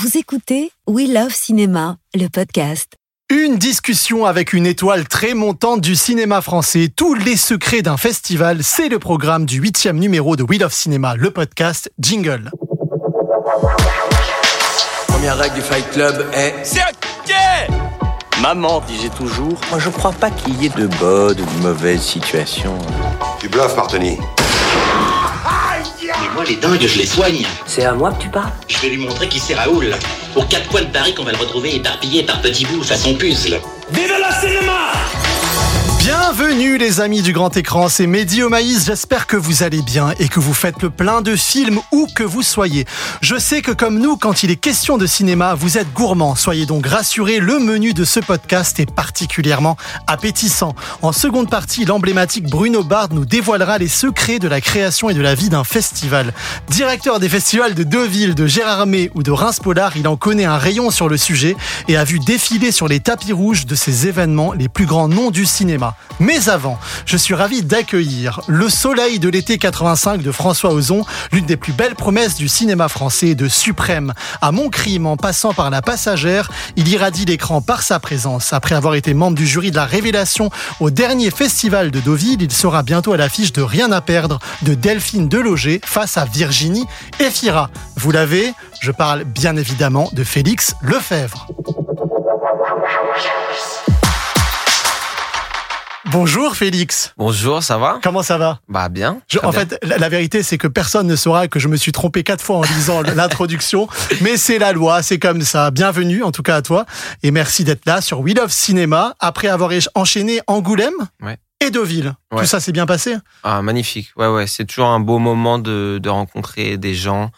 Vous écoutez We Love Cinéma, le podcast. Une discussion avec une étoile très montante du cinéma français. Tous les secrets d'un festival, c'est le programme du huitième numéro de We Love Cinéma, le podcast Jingle. Première règle du Fight Club est C'est ok Maman disait toujours Moi je crois pas qu'il y ait de bonnes ou de mauvaises situations. Tu bluffes, Martini. Moi, les dingues, je les soigne. C'est à moi que tu parles Je vais lui montrer qui c'est Raoul. Aux quatre coins de Paris qu'on va le retrouver éparpillé par petits bouts façon puzzle. Vive le cinéma Bienvenue les amis du grand écran, c'est Mehdi au maïs, j'espère que vous allez bien et que vous faites le plein de films où que vous soyez. Je sais que comme nous, quand il est question de cinéma, vous êtes gourmands, soyez donc rassurés, le menu de ce podcast est particulièrement appétissant. En seconde partie, l'emblématique Bruno Bard nous dévoilera les secrets de la création et de la vie d'un festival. Directeur des festivals de Deauville, de Gérardmer ou de Reims-Polar, il en connaît un rayon sur le sujet et a vu défiler sur les tapis rouges de ces événements les plus grands noms du cinéma. Mais avant, je suis ravi d'accueillir Le Soleil de l'été 85 de François Ozon, l'une des plus belles promesses du cinéma français de Suprême. À mon crime, en passant par la passagère, il irradie l'écran par sa présence. Après avoir été membre du jury de la Révélation au dernier festival de Deauville, il sera bientôt à l'affiche de Rien à perdre de Delphine Deloger face à Virginie Efira. Vous l'avez, je parle bien évidemment de Félix Lefebvre. Bonjour Félix. Bonjour, ça va? Comment ça va? Bah bien. Je- en bien. fait, la, la vérité, c'est que personne ne saura que je me suis trompé quatre fois en lisant l'introduction, mais c'est la loi, c'est comme ça. Bienvenue, en tout cas à toi, et merci d'être là sur We Love Cinéma après avoir enchaîné Angoulême Ouais. et Deauville. Ouais. Tout ça s'est bien passé? Ah, magnifique. Ouais, ouais, c'est toujours un beau moment de, de rencontrer des gens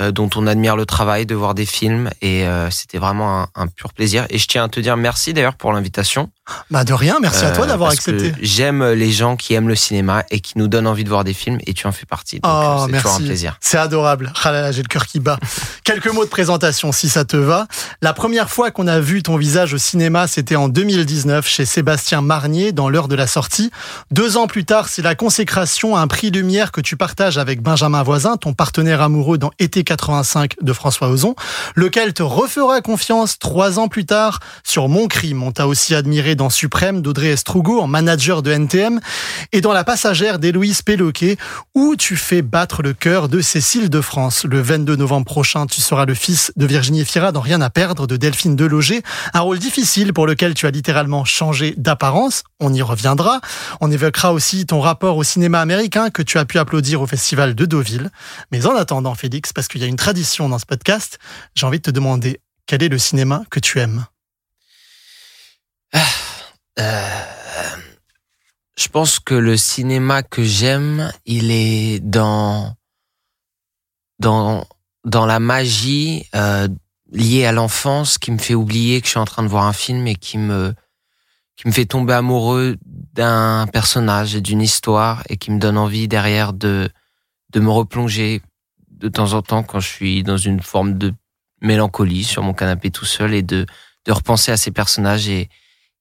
euh, dont on admire le travail, de voir des films, et euh, c'était vraiment un, un pur plaisir. Et je tiens à te dire merci d'ailleurs pour l'invitation. Bah de rien, merci à toi Euh, d'avoir accepté. J'aime les gens qui aiment le cinéma et qui nous donnent envie de voir des films, et tu en fais partie. Donc Oh, euh, c'est toujours un merci. plaisir. C'est adorable. Ah là là, j'ai le cœur qui bat. Quelques mots de présentation, si ça te va. La première fois qu'on a vu ton visage au cinéma, c'était en 2019 chez Sébastien Marnier dans l'heure de la sortie. Deux ans plus tard, c'est la consécration à un prix Lumière que tu partages avec Benjamin Voisin, ton partenaire amoureux dans Été 85 de François Ozon, lequel te refera confiance trois ans plus tard sur Mon Crime. On t'a aussi admiré dans Suprême d'Audrey Estrugo en manager de NTM et dans La Passagère d'Héloïse Péloquet où tu fais battre le cœur de Cécile de France. Le 22 novembre prochain, tu seras le fils de Virginie Efira dans Rien à perdre de Delphine Deloger. Un rôle difficile pour lequel tu as littéralement changé d'apparence. On y reviendra. On évoquera aussi ton rapport au cinéma américain que tu as pu applaudir au festival de Deauville. Mais en attendant, Félix, parce qu'il y a une tradition dans ce podcast, j'ai envie de te demander quel est le cinéma que tu aimes? Euh, je pense que le cinéma que j'aime, il est dans dans dans la magie euh, liée à l'enfance qui me fait oublier que je suis en train de voir un film et qui me qui me fait tomber amoureux d'un personnage et d'une histoire et qui me donne envie derrière de de me replonger de temps en temps quand je suis dans une forme de mélancolie sur mon canapé tout seul et de de repenser à ces personnages et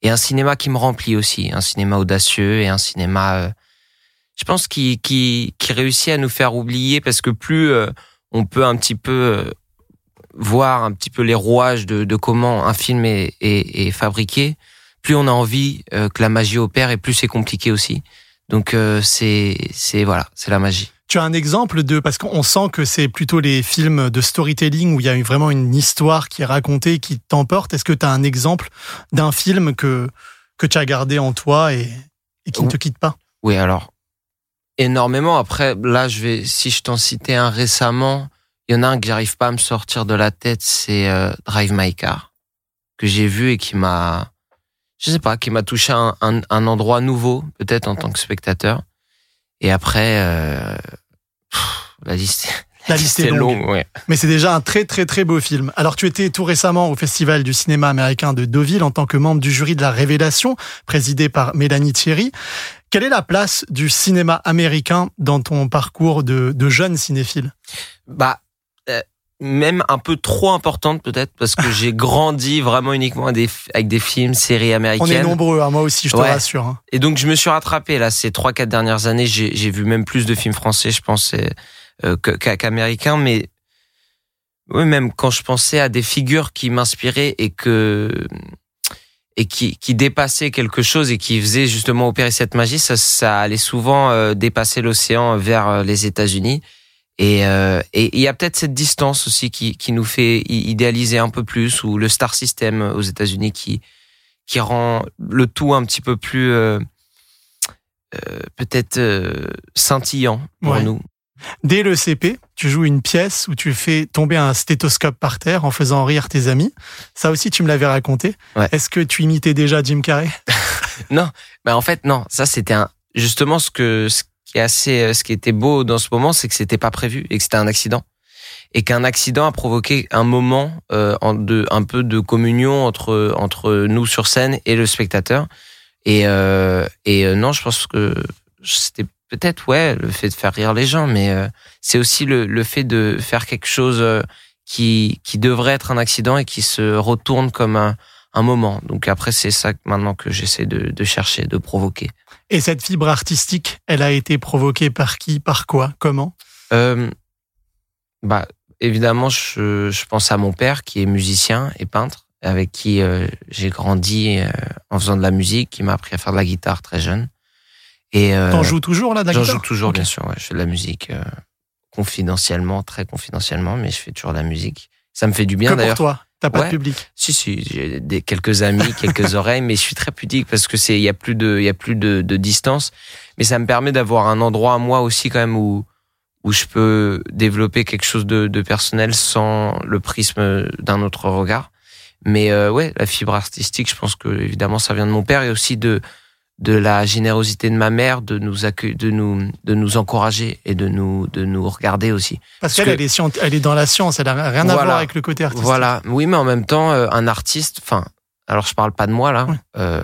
et un cinéma qui me remplit aussi, un cinéma audacieux et un cinéma, euh, je pense, qui, qui, qui réussit à nous faire oublier parce que plus euh, on peut un petit peu euh, voir un petit peu les rouages de, de comment un film est, est, est fabriqué, plus on a envie euh, que la magie opère et plus c'est compliqué aussi. Donc euh, c'est c'est voilà, c'est la magie. Tu as un exemple de parce qu'on sent que c'est plutôt les films de storytelling où il y a vraiment une histoire qui est racontée qui t'emporte. Est-ce que tu as un exemple d'un film que que tu as gardé en toi et, et qui ne te quitte pas? Oui, alors énormément. Après, là, je vais, si je t'en citais un récemment, il y en a un que j'arrive pas à me sortir de la tête, c'est euh, Drive My Car que j'ai vu et qui m'a, je sais pas, qui m'a touché à un, un, un endroit nouveau, peut-être en tant que spectateur. Et après, euh, la liste, La liste est longue. ouais. Mais c'est déjà un très très très beau film. Alors tu étais tout récemment au Festival du cinéma américain de Deauville en tant que membre du jury de la Révélation, présidé par Mélanie Thierry. Quelle est la place du cinéma américain dans ton parcours de, de jeune cinéphile? Bah, même un peu trop importante peut-être parce que j'ai grandi vraiment uniquement avec des, avec des films, séries On américaines. est nombreux, hein, moi aussi, je te Ouais. rassure. hein. Et donc je me suis rattrapé là ces trois quatre dernières années. J'ai vu même plus de films français, je pense, euh, qu'américains. Mais Oui, même quand je pensais à des figures qui m'inspiraient et que et qui, qui dépassaient quelque chose et qui faisaient justement opérer cette magie, ça, ça allait souvent euh, dépasser l'océan vers euh, les États-Unis. Et euh, et il y a peut-être cette distance aussi qui, qui nous fait idéaliser un peu plus, ou le star system aux États-Unis qui qui rend le tout un petit peu plus euh, euh, peut-être scintillant pour Ouais. nous. Dès le CP, tu joues une pièce où tu fais tomber un stéthoscope par terre en faisant rire tes amis. Ça aussi, tu me l'avais raconté. Ouais. Est-ce que tu imitais déjà Jim Carrey? Non, bah en fait non, ça c'était un justement ce que ce qui est assez euh, ce qui était beau dans ce moment, c'est que c'était pas prévu et que c'était un accident et qu'un accident a provoqué un moment euh, de un peu de communion entre entre nous sur scène et le spectateur et euh, et euh, non, je pense que c'était peut-être ouais le fait de faire rire les gens, mais euh, c'est aussi le le fait de faire quelque chose euh, qui qui devrait être un accident et qui se retourne comme un un moment. Donc après, c'est ça maintenant que j'essaie de, de chercher, de provoquer. Et cette fibre artistique, elle a été provoquée par qui Par quoi Comment? Euh, bah, évidemment, je, je pense à mon père qui est musicien et peintre, avec qui euh, j'ai grandi euh, en faisant de la musique, qui m'a appris à faire de la guitare très jeune. Et T'en joues toujours là, J'en d'accord joue toujours, bien sûr. Ouais. Je fais de la musique confidentiellement, très confidentiellement, mais je fais toujours de la musique. Ça me fait du bien Que pour d'ailleurs. toi T'as pas Ouais. de public Si si, j'ai des quelques amis, quelques oreilles, mais je suis très pudique parce que c'est il y a plus de il y a plus de, de distance, mais ça me permet d'avoir un endroit à moi aussi quand même où où je peux développer quelque chose de, de personnel sans le prisme d'un autre regard. Mais euh, ouais, la fibre artistique, je pense que évidemment ça vient de mon père et aussi de de la générosité de ma mère de nous de nous de nous encourager et de nous de nous regarder aussi. Parce Parce qu'elle, que- elle, elle est dans la science, elle a rien à Voilà. voir avec le côté artistique. Voilà, oui, mais en même temps, euh, un artiste, enfin, alors je parle pas de moi là, euh,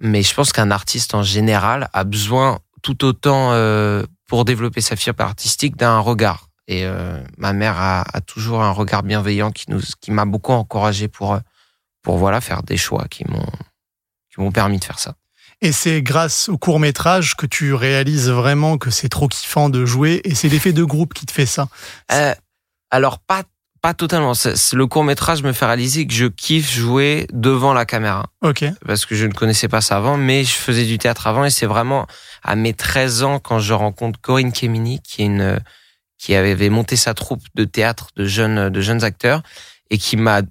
mais je pense qu'un artiste en général a besoin tout autant euh, pour développer sa fibre artistique d'un regard. Et euh, ma mère a, a toujours un regard bienveillant qui nous, qui m'a beaucoup encouragé pour, euh, pour voilà faire des choix qui m'ont, qui m'ont permis de faire ça. Et c'est grâce au court métrage que tu réalises vraiment que c'est trop kiffant de jouer et c'est l'effet de groupe qui te fait ça. Euh, alors pas, pas totalement. C'est- le court métrage me fait réaliser que je kiffe jouer devant la caméra. Ok. parce que je ne connaissais pas ça avant, mais je faisais du théâtre avant et c'est vraiment à mes 13 ans quand je rencontre Corinne Kemini qui est une qui avait monté sa troupe de théâtre de jeunes de jeunes acteurs et qui m'a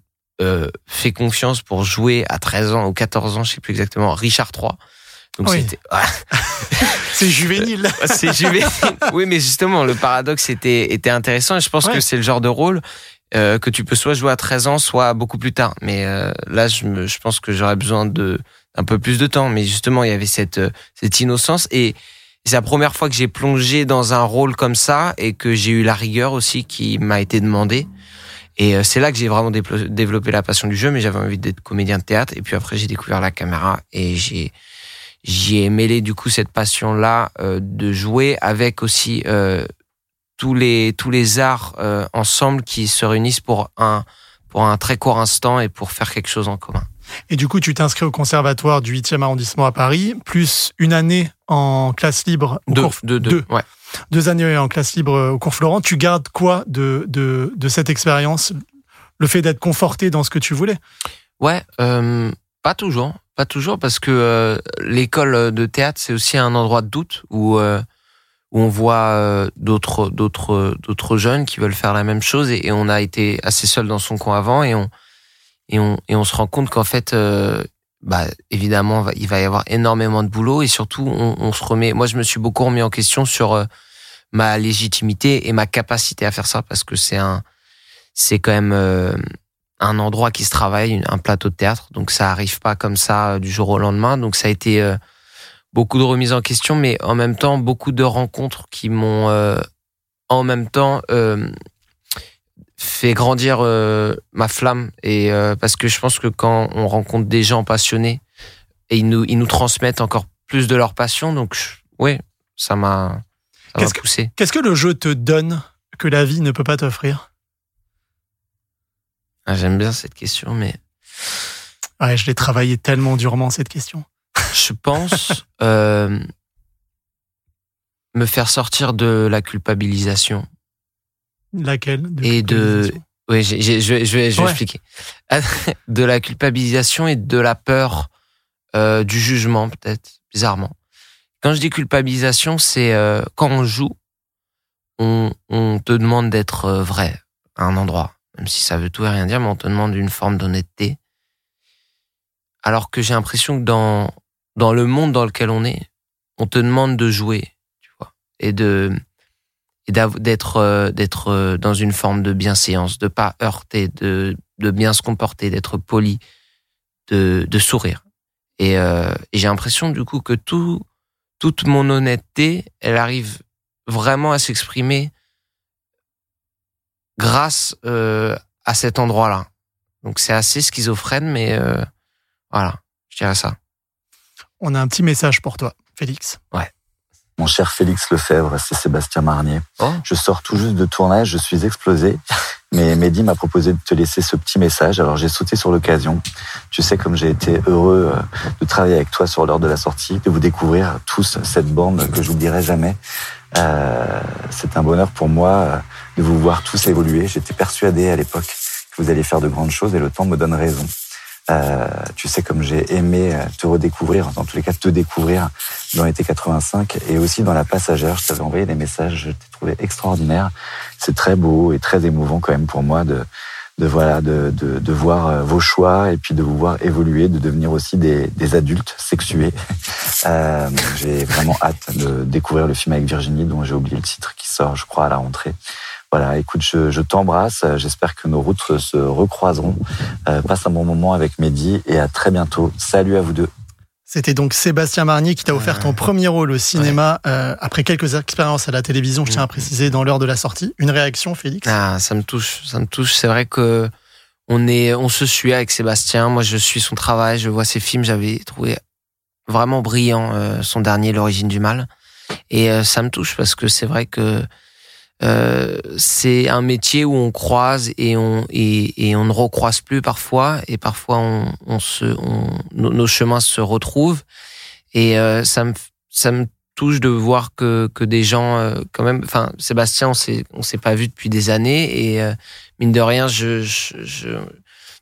euh, fait confiance pour jouer à 13 ans ou 14 ans, je sais plus exactement, Richard III. Donc Oui. c'était C'est juvénile. c'est juvénile. Oui, mais justement, le paradoxe était, était intéressant et je pense Ouais. que c'est le genre de rôle euh, que tu peux soit jouer à 13 ans, soit beaucoup plus tard. Mais euh, là, je, me, je pense que j'aurais besoin de un peu plus de temps. Mais justement, il y avait cette, euh, cette innocence et c'est la première fois que j'ai plongé dans un rôle comme ça et que j'ai eu la rigueur aussi qui m'a été demandée. Et euh, c'est là que j'ai vraiment développé la passion du jeu, mais j'avais envie d'être comédien de théâtre. Et puis après, j'ai découvert la caméra et j'ai j'y ai mêlé du coup cette passion là de jouer avec aussi euh, tous les tous les arts euh, ensemble qui se réunissent pour un pour un très court instant et pour faire quelque chose en commun. Et du coup, tu t'inscris au conservatoire du 8e arrondissement à Paris, plus une année en classe libre au Deux, cours, deux, deux, deux. ouais. deux années en classe libre au cours Florent. Tu gardes quoi de, de, de cette expérience? Le fait d'être conforté dans ce que tu voulais? Ouais, euh, pas toujours, pas toujours, parce que euh, l'école de théâtre c'est aussi un endroit de doute où euh, où on voit euh, d'autres d'autres d'autres jeunes qui veulent faire la même chose et, on a été assez seul dans son coin avant et on et on et on se rend compte qu'en fait euh, bah évidemment il va y avoir énormément de boulot et surtout on, on se remet moi je me suis beaucoup remis en question sur euh, ma légitimité et ma capacité à faire ça parce que c'est un c'est quand même euh, un endroit qui se travaille, un plateau de théâtre, donc ça arrive pas comme ça euh, du jour au lendemain. Donc ça a été euh, beaucoup de remises en question, mais en même temps beaucoup de rencontres qui m'ont euh, en même temps euh, fait grandir euh, ma flamme. Et parce que je pense que quand on rencontre des gens passionnés, et ils nous ils nous transmettent encore plus de leur passion, donc ouais, ça m'a poussé. Qu'est-ce que le jeu te donne que la vie ne peut pas t'offrir? Ah, J'aime bien cette question, mais Ouais, je l'ai travaillé tellement durement cette question. je pense euh, me faire sortir de la culpabilisation Laquelle? Et de Oui, je vais, je vais, je vais Ouais. expliquer. De la culpabilisation et de la peur euh, du jugement, peut-être, bizarrement. Quand je dis culpabilisation, c'est euh, quand on joue, on, on te demande d'être euh, vrai à un endroit, même si ça veut tout et rien dire, mais on te demande une forme d'honnêteté. Alors que j'ai l'impression que dans, dans le monde dans lequel on est, on te demande de jouer, tu vois, et de et d'être euh, d'être euh, dans une forme de bienséance, de pas heurter, de de bien se comporter, d'être poli, de de sourire. Et, euh, et j'ai l'impression du coup que tout toute mon honnêteté, elle arrive vraiment à s'exprimer grâce euh, à cet endroit-là. Donc c'est assez schizophrène, mais euh, voilà, je dirais ça. On a un petit message pour toi, Félix. Mon cher Félix Lefebvre, c'est Sébastien Marnier. Oh. Je sors tout juste de tournage, je suis explosé. Mais Mehdi m'a proposé de te laisser ce petit message, alors j'ai sauté sur l'occasion. Tu sais comme j'ai été heureux euh, de travailler avec toi sur l'heure de la sortie, de vous découvrir tous cette bande que j'oublierai jamais. Euh, c'est un bonheur pour moi euh, de vous voir tous évoluer. J'étais persuadé à l'époque que vous alliez faire de grandes choses et le temps me donne raison. Euh, tu sais comme j'ai aimé euh, te redécouvrir, dans tous les cas te découvrir dans l'été 85 et aussi dans la passagère. Je t'avais envoyé des messages, je t'ai trouvé extraordinaire. C'est très beau et très émouvant quand même pour moi de, de voilà, de, de, de voir euh, vos choix et puis de vous voir évoluer, de devenir aussi des, des adultes sexués. Euh, j'ai vraiment hâte de découvrir le film avec Virginie, dont j'ai oublié le titre, qui sort, je crois, à la rentrée. Voilà, écoute, je, je t'embrasse. J'espère que nos routes se recroiseront. Euh, passe un bon moment avec Mehdi et à très bientôt. Salut à vous deux. C'était donc Sébastien Marnier qui t'a offert ton premier rôle au cinéma euh, après quelques expériences à la télévision, je tiens à préciser, dans l'heure de la sortie. Une réaction, Félix? Ah, ça me touche, ça me touche. C'est vrai que on est, on se suit avec Sébastien. Moi, je suis son travail, je vois ses films. J'avais trouvé vraiment brillant euh, son dernier, L'origine du mal, et euh, ça me touche parce que c'est vrai que euh, c'est un métier où on croise et on et, et on ne recroise plus parfois. Et parfois on, on se on, nos, chemins se retrouvent. Et euh, ça me ça me touche de voir que que des gens euh, quand même enfin Sébastien on s'est on s'est pas vu depuis des années. Et euh, mine de rien je, je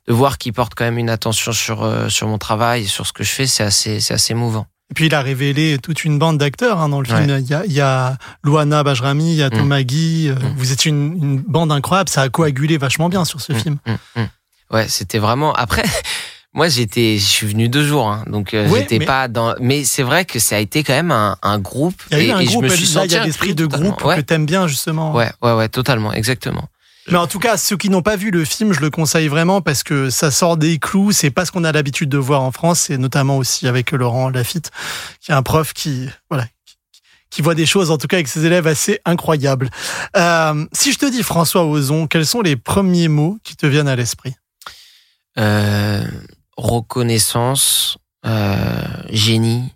de voir qu'il porte quand même une attention sur euh, sur mon travail et sur ce que je fais c'est assez c'est assez mouvant Et puis il a révélé toute une bande d'acteurs hein, dans le film. Ouais. Il, y a, il y a Luana Bajrami, il y a Mm. Thomas Guy. euh, Mm. Vous êtes une, une bande incroyable. Ça a coagulé vachement bien sur ce Mm, film. mm. Ouais, c'était vraiment. Après, moi, j'étais, je suis venu deux jours, hein, donc euh, Ouais, j'étais mais- pas dans. Mais c'est vrai que ça a été quand même un, un groupe. Il y a eu et, un et groupe, je me suis là, il y senti a l'esprit de groupe totalement. que Ouais, t'aimes bien justement. ouais, ouais, ouais, totalement, exactement. Mais en tout cas, ceux qui n'ont pas vu le film, je le conseille vraiment parce que ça sort des clous. C'est pas ce qu'on a l'habitude de voir en France. Et notamment aussi avec Laurent Lafitte, qui est un prof qui, voilà, qui, voit des choses, en tout cas avec ses élèves, assez incroyables. Euh, si je te dis François Ozon, quels sont les premiers mots qui te viennent à l'esprit? Euh, reconnaissance, euh, génie,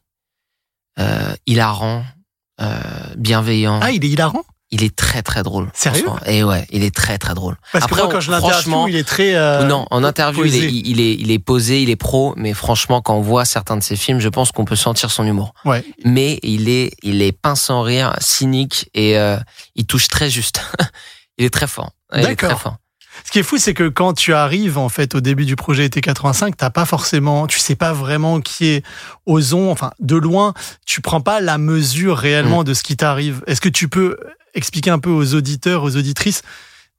hilarant, bienveillant. Ah, il est hilarant? Il est très très drôle. Sérieux. Et ouais, il est très très drôle. Parce Après, que moi, quand je l'interview, il est très. euh, non, en interview, il est, il est, il est posé, il est pro, mais franchement, quand on voit certains de ses films, je pense qu'on peut sentir son humour. Ouais. Mais il est, il est pince sans rire, cynique et euh, il touche très juste. il est très fort. D'accord. Ce qui est fou, c'est que quand tu arrives en fait au début du projet été 85, t'as pas forcément, tu sais pas vraiment qui est Ozon. Enfin, de loin, tu prends pas la mesure réellement de ce qui t'arrive. Est-ce que tu peux expliquer un peu aux auditeurs, aux auditrices,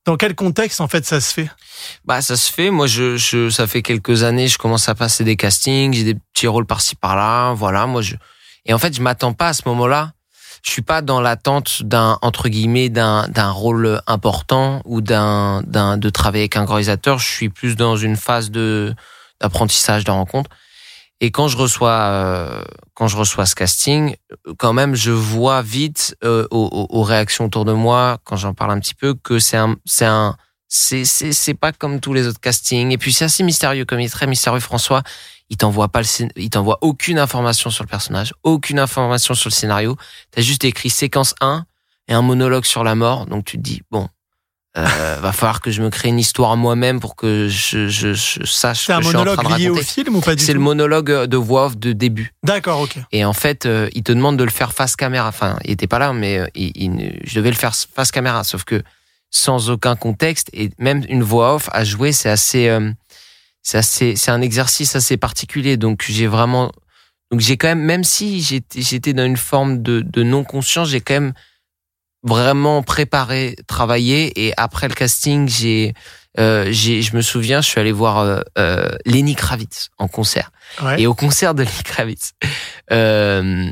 dans quel contexte en fait ça se fait? Bah, ça se fait. Moi, je, je, ça fait quelques années, je commence à passer des castings, j'ai des petits rôles par-ci par-là. Voilà, moi, je, et en fait, je m'attends pas à ce moment-là. Je suis pas dans l'attente d'un, entre guillemets, d'un, d'un rôle important ou d'un, d'un, de travailler avec un grand réalisateur. Je suis plus dans une phase de, d'apprentissage, de rencontre. Et quand je reçois, euh, quand je reçois ce casting, quand même, je vois vite euh, aux, aux- réactions autour de moi, quand j'en parle un petit peu, que c'est un, c'est un, c'est c'est pas comme tous les autres castings et puis c'est assez mystérieux comme il est très mystérieux François il t'envoie pas le il t'envoie aucune information sur le personnage aucune information sur le scénario t'as juste écrit séquence 1 et un monologue sur la mort donc tu te dis bon euh, va falloir que je me crée une histoire moi-même pour que je, je, je sache ce C'est que un je suis en train monologue de lié au film ou pas du c'est le monologue de voix off de début D'accord, ok. et en fait, euh, il te demande de le faire face caméra. Enfin, il était pas là, mais euh, il, il- je devais le faire face caméra. Sauf que sans aucun contexte et même une voix off à jouer, c'est assez, euh, c'est assez, c'est un exercice assez particulier. Donc j'ai vraiment, donc j'ai quand même, même si j'étais, j'étais dans une forme de, de non conscience, j'ai quand même vraiment préparé, travaillé et après le casting, j'ai, euh, j'ai, je me souviens, je suis allé voir euh, euh, Lenny Kravitz en concert. Ouais. Et au concert de Lenny Kravitz, euh,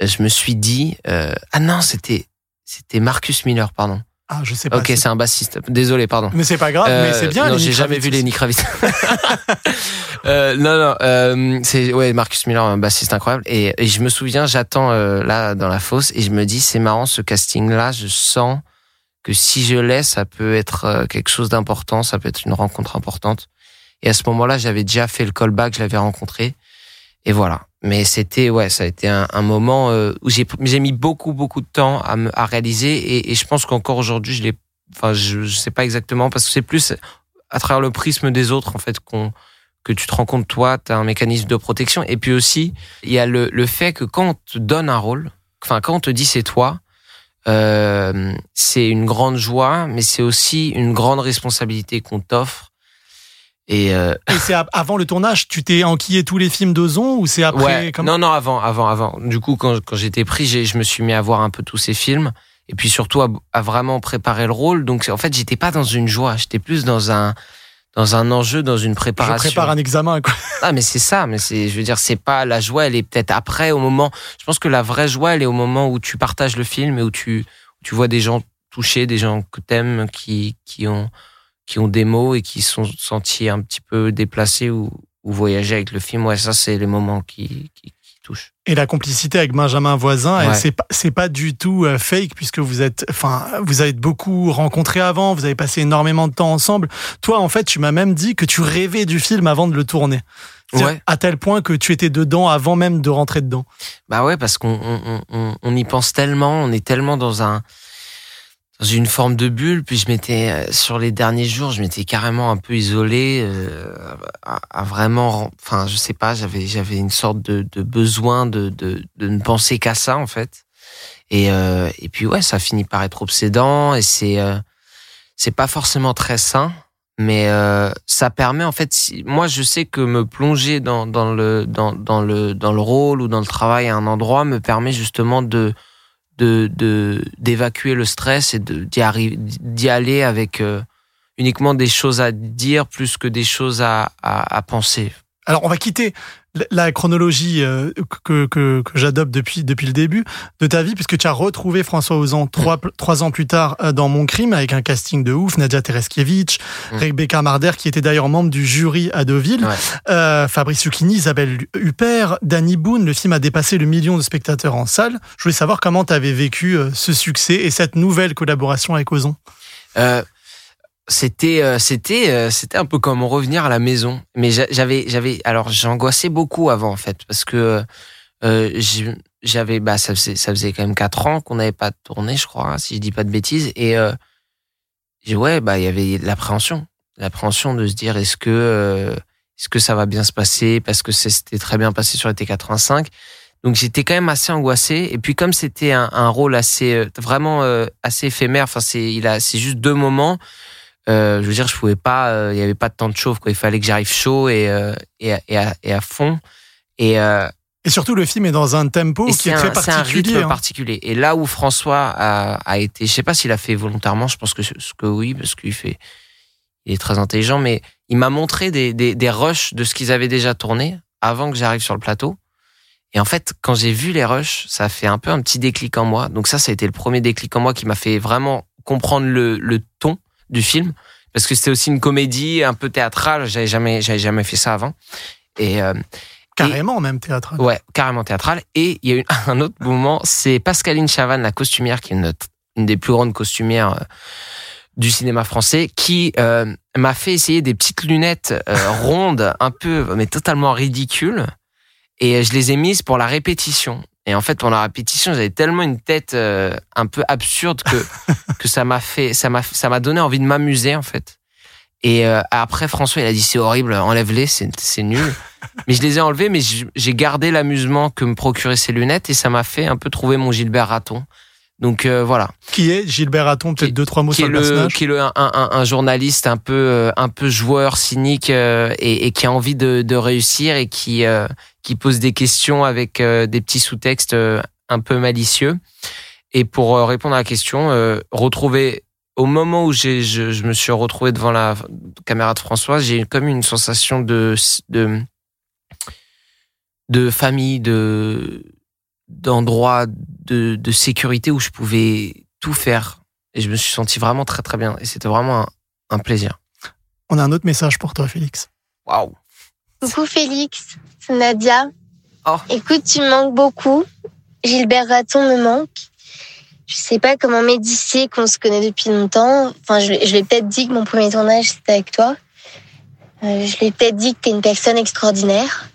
je me suis dit, euh, ah non, c'était, c'était Marcus Miller, pardon. Ah, je sais pas. Ok, c'est un bassiste. Désolé, pardon. Mais c'est pas grave, mais Euh, c'est bien. Non, j'ai jamais vu. Lenny Kravitz. euh, non, non, euh, c'est ouais Marcus Miller, un bassiste incroyable. Et, et je me souviens, j'attends euh, là dans la fosse et je me dis, c'est marrant ce casting-là. Je sens que si je l'ai, ça peut être euh, quelque chose d'important, ça peut être une rencontre importante. Et à ce moment-là, j'avais déjà fait le callback, je l'avais rencontré. Et voilà. Mais c'était, ouais, ça a été un, moment euh, où j'ai mis beaucoup, beaucoup de temps à, réaliser. Et, je pense qu'encore aujourd'hui, je l'ai, enfin, je, sais pas exactement parce que c'est plus à travers le prisme des autres, en fait, qu'on que tu te rends compte, toi, tu as un mécanisme de protection. Et puis aussi, il y a le, le fait que quand on te donne un rôle, enfin, quand on te dit c'est toi, euh, c'est une grande joie, mais c'est aussi une grande responsabilité qu'on t'offre. Et euh, Et c'est avant le tournage, tu t'es enquillé tous les films d'Ozon ou c'est après ouais, non, non, avant, avant, avant. Du coup, quand, quand j'étais pris, je me suis mis à voir un peu tous ces films. Et puis surtout à, à vraiment préparer le rôle. Donc en fait, j'étais pas dans une joie, j'étais plus dans un dans un enjeu, dans une Je préparation. prépare un examen. Quoi. Ah mais c'est ça, mais c'est, je veux dire, c'est pas la joie, elle est peut-être après, au moment. Je pense que la vraie joie, elle est au moment où tu partages le film et où tu, où tu vois des gens touchés, des gens que t'aimes, qui, qui ont, qui ont des mots et qui se sont sentis un petit peu déplacés ou, ou voyager avec le film. Ouais, ça c'est les moments qui, qui, qui touchent. Et la complicité avec Benjamin Voisin, Ouais. c'est pas, du tout euh, fake puisque vous êtes, enfin, vous avez beaucoup rencontré avant, vous avez passé énormément de temps ensemble. Toi, en fait, tu m'as même dit que tu rêvais du film avant de le tourner. Ouais. À tel point que tu étais dedans avant même de rentrer dedans. Bah ouais, parce qu'on on, on- on, on y pense tellement, on est tellement dans un dans une forme de bulle. Puis je m'étais euh, sur les derniers jours, je m'étais carrément un peu isolé, euh, à, vraiment, enfin je sais pas, j'avais j'avais une sorte de, de besoin de, de de ne penser qu'à ça en fait. Et euh, et puis ouais, ça finit par être obsédant et c'est euh, c'est pas forcément très sain. Mais euh, ça permet en fait, si, moi je sais que me plonger dans, dans le dans, dans le dans le rôle ou dans le travail à un endroit me permet justement de de d'évacuer le stress et d'y arriver d'y aller avec euh, uniquement des choses à dire plus que des choses à à, à penser. Alors, on va quitter la- chronologie euh, que, que, que j'adopte depuis, depuis le début de ta vie, puisque tu as retrouvé François Ozan trois, trois ans plus tard euh, dans Mon Crime, avec un casting de ouf, Nadia Tereskiewicz, Mm. Rebecca Marder, qui était d'ailleurs membre du jury à Deauville, Ouais. euh, Fabrice Lucchini, Isabelle Huppert, Danny Boone. Le film a dépassé le million de spectateurs en salle. Je voulais savoir comment tu avais vécu euh, ce succès et cette nouvelle collaboration avec Ozon. Euh, c'était euh, c'était euh, c'était un peu comme revenir à la maison. Mais j'a- j'avais j'avais alors j'angoissais beaucoup avant en fait parce que euh, j'avais bah ça faisait ça faisait quand même quatre ans qu'on n'avait pas tourné je crois hein, si je dis pas de bêtises. Et euh, ouais bah il y avait l'appréhension. L'appréhension de se dire est-ce que euh, est-ce que ça va bien se passer? Parce que c'était très bien passé sur l'été 85 donc j'étais quand même assez angoissé. Et puis comme c'était un, un rôle assez euh, vraiment assez éphémère enfin c'est il a c'est juste deux moments je veux dire, je pouvais pas, euh, il y avait pas de temps de chauffe, quoi. Il fallait que j'arrive chaud et, euh, et, à- et, à, et à fond. Et, euh, Et surtout, le film est dans un tempo qui est, très un, c'est un particulier. rythme hein. particulier. Et là où François a, a été, je sais pas s'il a fait volontairement, je pense que, ce que oui, parce qu'il fait, il est très intelligent, mais il m'a montré des, des, des rushs de ce qu'ils avaient déjà tourné avant que j'arrive sur le plateau. Et en fait, quand j'ai vu les rushs, ça a fait un peu un petit déclic en moi. Donc ça, ça a été le premier déclic en moi qui m'a fait vraiment comprendre le, le ton du film. Parce que c'était aussi une comédie un peu théâtrale. J'avais jamais, j'avais jamais fait ça avant. Et, euh, Carrément, même théâtral. Ouais, carrément théâtral. Et il y a eu un autre moment, c'est Pascaline Chavannes, la costumière, qui est une, une des plus grandes costumières euh, du cinéma français, qui euh, m'a fait essayer des petites lunettes euh, rondes, un peu, mais totalement ridicules. Et je les ai mises pour la répétition. Et en fait, pendant la répétition, j'avais tellement une tête euh, un peu absurde que que ça m'a fait, ça m'a, ça m'a donné envie de m'amuser en fait. Et euh, après, François, il a dit c'est horrible, enlève-les, c'est c'est nul. Mais je les ai enlevés, mais j'ai gardé l'amusement que me procuraient ces lunettes et ça m'a fait un peu trouver mon Gilbert Raton. Donc euh, voilà. Qui est Gilbert Hatton Peut-être deux trois mots qui sur le, personnage. qui est le un, un- un journaliste un peu euh, un peu joueur cynique euh, et, et qui a envie de, de réussir et qui euh, qui pose des questions avec euh, des petits sous-textes euh, un peu malicieux et pour répondre à la question euh, retrouver au moment où j'ai je, je me suis retrouvé devant la caméra de François j'ai eu comme une sensation de de de famille de d'endroit de, de sécurité où je pouvais tout faire et je me suis senti vraiment très très bien et c'était vraiment un, un plaisir. On a un autre message pour toi, Félix. Waouh. Coucou Félix, c'est Nadia. Oh. Écoute, tu me manques beaucoup. Gilbert Raton me manque. Je sais pas comment sait qu'on se connaît depuis longtemps. Enfin, je, je lui ai peut-être dit que mon premier tournage c'était avec toi. Euh, je lui ai peut-être dit que t'es une personne extraordinaire.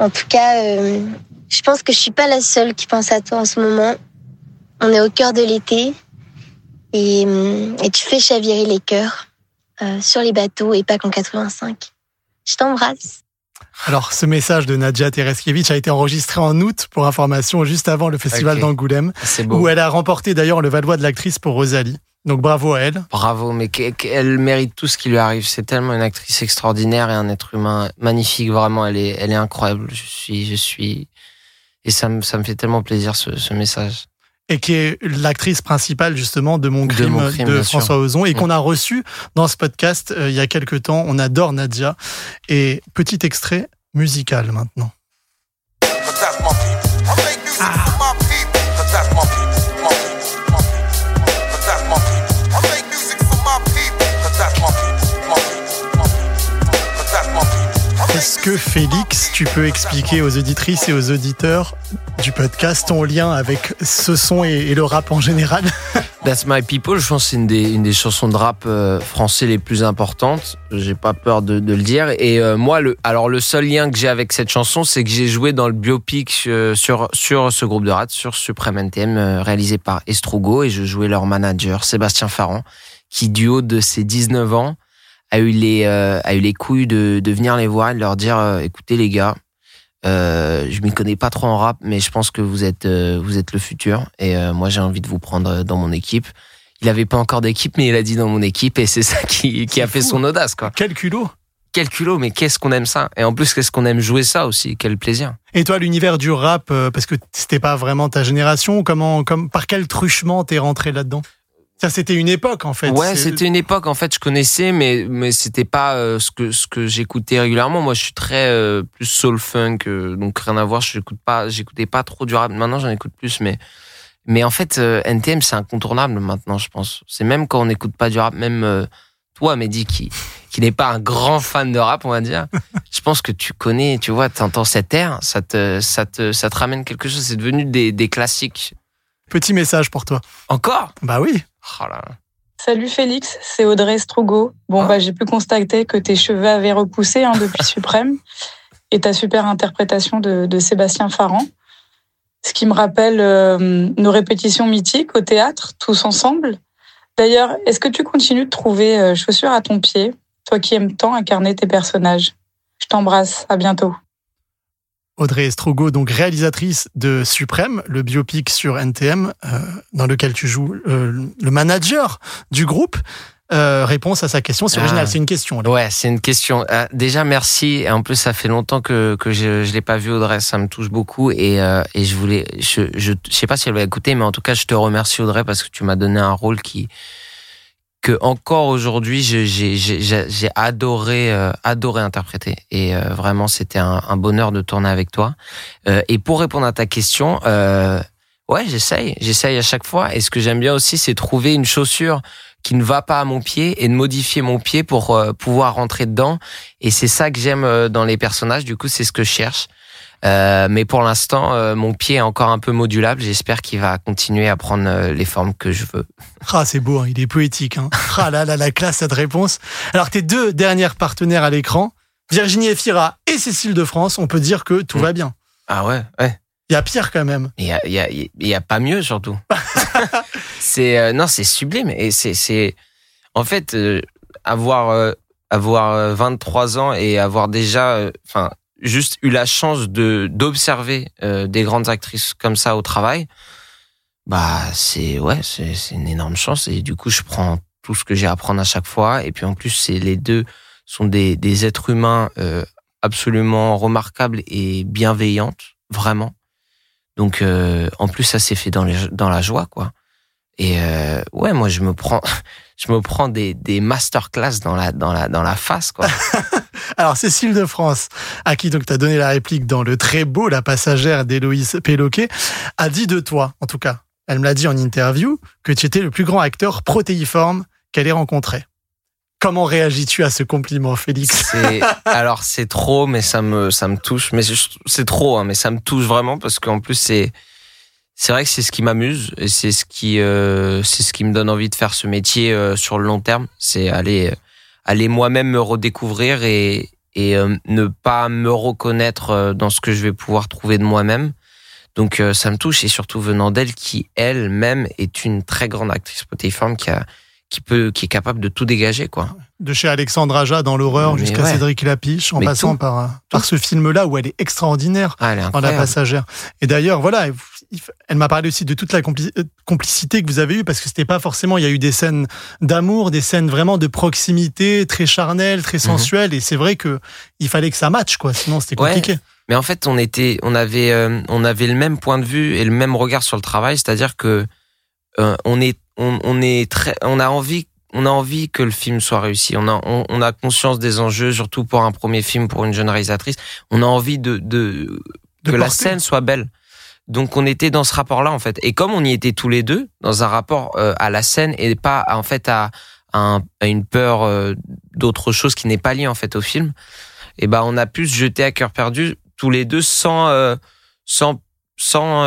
En tout cas, euh, je pense que je suis pas la seule qui pense à toi en ce moment. On est au cœur de l'été et, hum, et tu fais chavirer les cœurs euh, sur les bateaux et pas qu'en 85. Je t'embrasse. Alors, ce message de Nadia Tereskevich a été enregistré en août, pour information, juste avant le festival Ok. d'Angoulême, C'est beau. où elle a remporté d'ailleurs le Valois de l'actrice pour Rosalie. Donc bravo à elle. Bravo, mais qu'elle mérite tout ce qui lui arrive. C'est tellement une actrice extraordinaire et un être humain magnifique. Vraiment, elle est, elle est incroyable. Je suis, je suis, et ça me, ça me fait tellement plaisir ce, ce message. et qui est l'actrice principale justement de Mon Crime de, Mon Crime, bien François Ozon et qu'on a reçu dans ce podcast euh, il y a quelques temps. On adore Nadia. Et petit extrait musical maintenant. Est-ce que Félix, tu peux expliquer aux auditrices et aux auditeurs du podcast ton lien avec ce son et, le rap en général That's My People, je pense c'est une des, chansons de rap euh, français les plus importantes. J'ai pas peur de, le dire. Et euh, moi, le, alors le seul lien que j'ai avec cette chanson, c'est que j'ai joué dans le biopic euh, sur, sur ce groupe de rap, sur Supreme NTM, réalisé par Estrogo, et je jouais leur manager, Sébastien Farran, qui du haut de ses 19 ans, a eu les, euh, a eu les couilles de, de venir les voir et de leur dire, euh, écoutez les gars, euh, je m'y connais pas trop en rap, mais je pense que vous êtes euh, vous êtes le futur et euh, moi j'ai envie de vous prendre euh, dans mon équipe. Il avait pas encore d'équipe, mais il a dit dans mon équipe et c'est ça qui, qui a fait son audace quoi. Quel culot Quel culot, mais qu'est-ce qu'on aime ça? Et en plus qu'est-ce qu'on aime jouer ça aussi? Quel plaisir. Et toi, l'univers du rap, parce que c'était pas vraiment ta génération, comment, comme, par quel truchement t'es rentré là-dedans? Ça, c'était une époque en fait. Ouais, c'était une époque en fait je connaissais, mais mais c'était pas euh, ce que ce que j'écoutais régulièrement. Moi, je suis très euh, plus soul funk, euh, donc rien à voir. J'écoute pas, j'écoutais pas trop du rap. Maintenant, j'en écoute plus, mais mais en fait, NTM c'est incontournable maintenant, je pense. C'est même quand on n'écoute pas du rap, même toi, Mehdi, qui qui n'est pas un grand fan de rap, on va dire. je pense que tu connais, tu vois, t'entends cette air, ça te ça te ça te ramène quelque chose. C'est devenu des des classiques. Petit message pour toi. Encore? Bah oui. Oh là là. Salut Félix, c'est Audrey Strogo. Bon, Ah. bah, j'ai pu constater que tes cheveux avaient repoussé hein, depuis Suprême et ta super interprétation de, de Sébastien Farran. Ce qui me rappelle euh, nos répétitions mythiques au théâtre, tous ensemble. D'ailleurs, est-ce que tu continues de trouver euh, chaussures à ton pied, toi qui aimes tant incarner tes personnages? Je t'embrasse, à bientôt. Audrey Estrogo, donc réalisatrice de Suprême, le biopic sur NTM, euh, dans lequel tu joues euh, le manager du groupe. Euh, réponse à sa question, c'est Ah. original, c'est une question. là. Ouais, c'est une question. Euh, déjà, merci. Et en plus, ça fait longtemps que, que je je l'ai pas vu, Audrey. Ça me touche beaucoup. Et, euh, et je voulais, je, je, je sais pas si elle va écouter, mais en tout cas, je te remercie, Audrey, parce que tu m'as donné un rôle qui, que encore aujourd'hui, j'ai adoré, euh, adoré interpréter. Et euh, vraiment, c'était un, un bonheur de tourner avec toi. Euh, et pour répondre à ta question, euh, ouais, j'essaye, j'essaye à chaque fois. Et ce que j'aime bien aussi, c'est trouver une chaussure qui ne va pas à mon pied et de modifier mon pied pour euh, pouvoir rentrer dedans. Et c'est ça que j'aime euh, dans les personnages. Du coup, c'est ce que je cherche. Euh, mais pour l'instant, euh, mon pied est encore un peu modulable. J'espère qu'il va continuer à prendre euh, les formes que je veux. Ah, c'est beau, hein, il est poétique. Hein. Ah là là, la classe, cette réponse. Alors, tes deux dernières partenaires à l'écran, Virginie Efira et Cécile de France, on peut dire que tout Mm. va bien. Ah ouais, ouais. Il y a pire quand même. Il y a, il y a, il y a pas mieux surtout. c'est euh, non, c'est sublime et c'est c'est en fait euh, avoir euh, avoir euh, 23 ans et avoir déjà enfin juste eu la chance de d'observer euh, des grandes actrices comme ça au travail. Bah c'est ouais, c'est une énorme chance et du coup je prends tout ce que j'ai à apprendre à chaque fois et puis en plus c'est les deux sont des des êtres humains euh, absolument remarquables et bienveillantes vraiment. Donc euh, en plus ça s'est fait dans les, dans la joie quoi. Et euh, ouais, moi je me prends je me prends des des masterclass dans la dans la dans la face quoi. Alors, Cécile de France, à qui donc tu as donné la réplique dans le très beau La passagère d'Héloïse Péloquet, a dit de toi, en tout cas, elle me l'a dit en interview, que tu étais le plus grand acteur protéiforme qu'elle ait rencontré. Comment réagis-tu à ce compliment, Félix? Alors, c'est trop, mais ça me, ça me touche. Mais c'est trop, hein, mais ça me touche vraiment parce qu'en plus, c'est, c'est vrai que c'est ce qui m'amuse et c'est ce qui, euh, c'est ce qui me donne envie de faire ce métier euh, sur le long terme. C'est aller aller moi-même me redécouvrir et, et euh, ne pas me reconnaître dans ce que je vais pouvoir trouver de moi-même. Donc ça me touche et surtout venant d'elle qui elle-même est une très grande actrice protéiforme qui a qui peut qui est capable de tout dégager quoi. De chez Alexandre Aja dans l'horreur jusqu'à Cédric Lapiche en passant par par ce film là où elle est extraordinaire ah, elle est dans la passagère. Et d'ailleurs voilà, elle m'a parlé aussi de toute la euh, complicité que vous avez eue parce que c'était pas forcément il y a eu des scènes d'amour des scènes vraiment de proximité très charnelles très mhm. sensuelles et c'est vrai que il fallait que ça matche quoi sinon c'était compliqué mais en fait on était on avait euh, on avait le même point de vue et le même regard sur le travail c'est-à-dire que euh, on est on, est très on a envie on a envie que le film soit réussi. On a, on, a conscience des enjeux, surtout pour un premier film, pour une jeune réalisatrice. On a envie de, de, que la scène soit belle. Donc on était dans ce rapport-là en fait. Et comme on y était tous les deux dans un rapport euh, à la scène et pas en fait à, à, une peur euh, d'autre chose qui n'est pas liée en fait au film, et eh ben on a pu se jeter à cœur perdu tous les deux sans euh, sans sans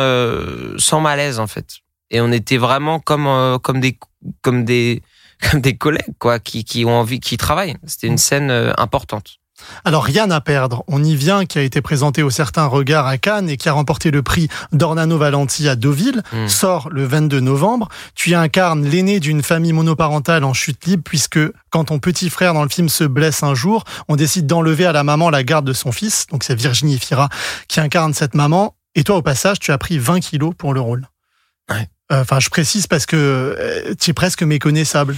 sans malaise en fait. Et on était vraiment comme comme des comme des comme des collègues quoi qui qui ont envie qui travaillent. C'était une scène importante. Alors rien à perdre, on y vient, qui a été présenté au certain regard à Cannes et qui a remporté le prix d'Ornano Valenti à Deauville, hmm. sort le 22 novembre. Tu y incarnes l'aîné d'une famille monoparentale en chute libre puisque quand ton petit frère dans le film se blesse un jour, on décide d'enlever à la maman la garde de son fils, donc c'est Virginie Fira qui incarne cette maman. Et toi au passage, tu as pris 20 kilos pour le rôle. Euh, enfin, je précise parce que euh, tu es presque méconnaissable.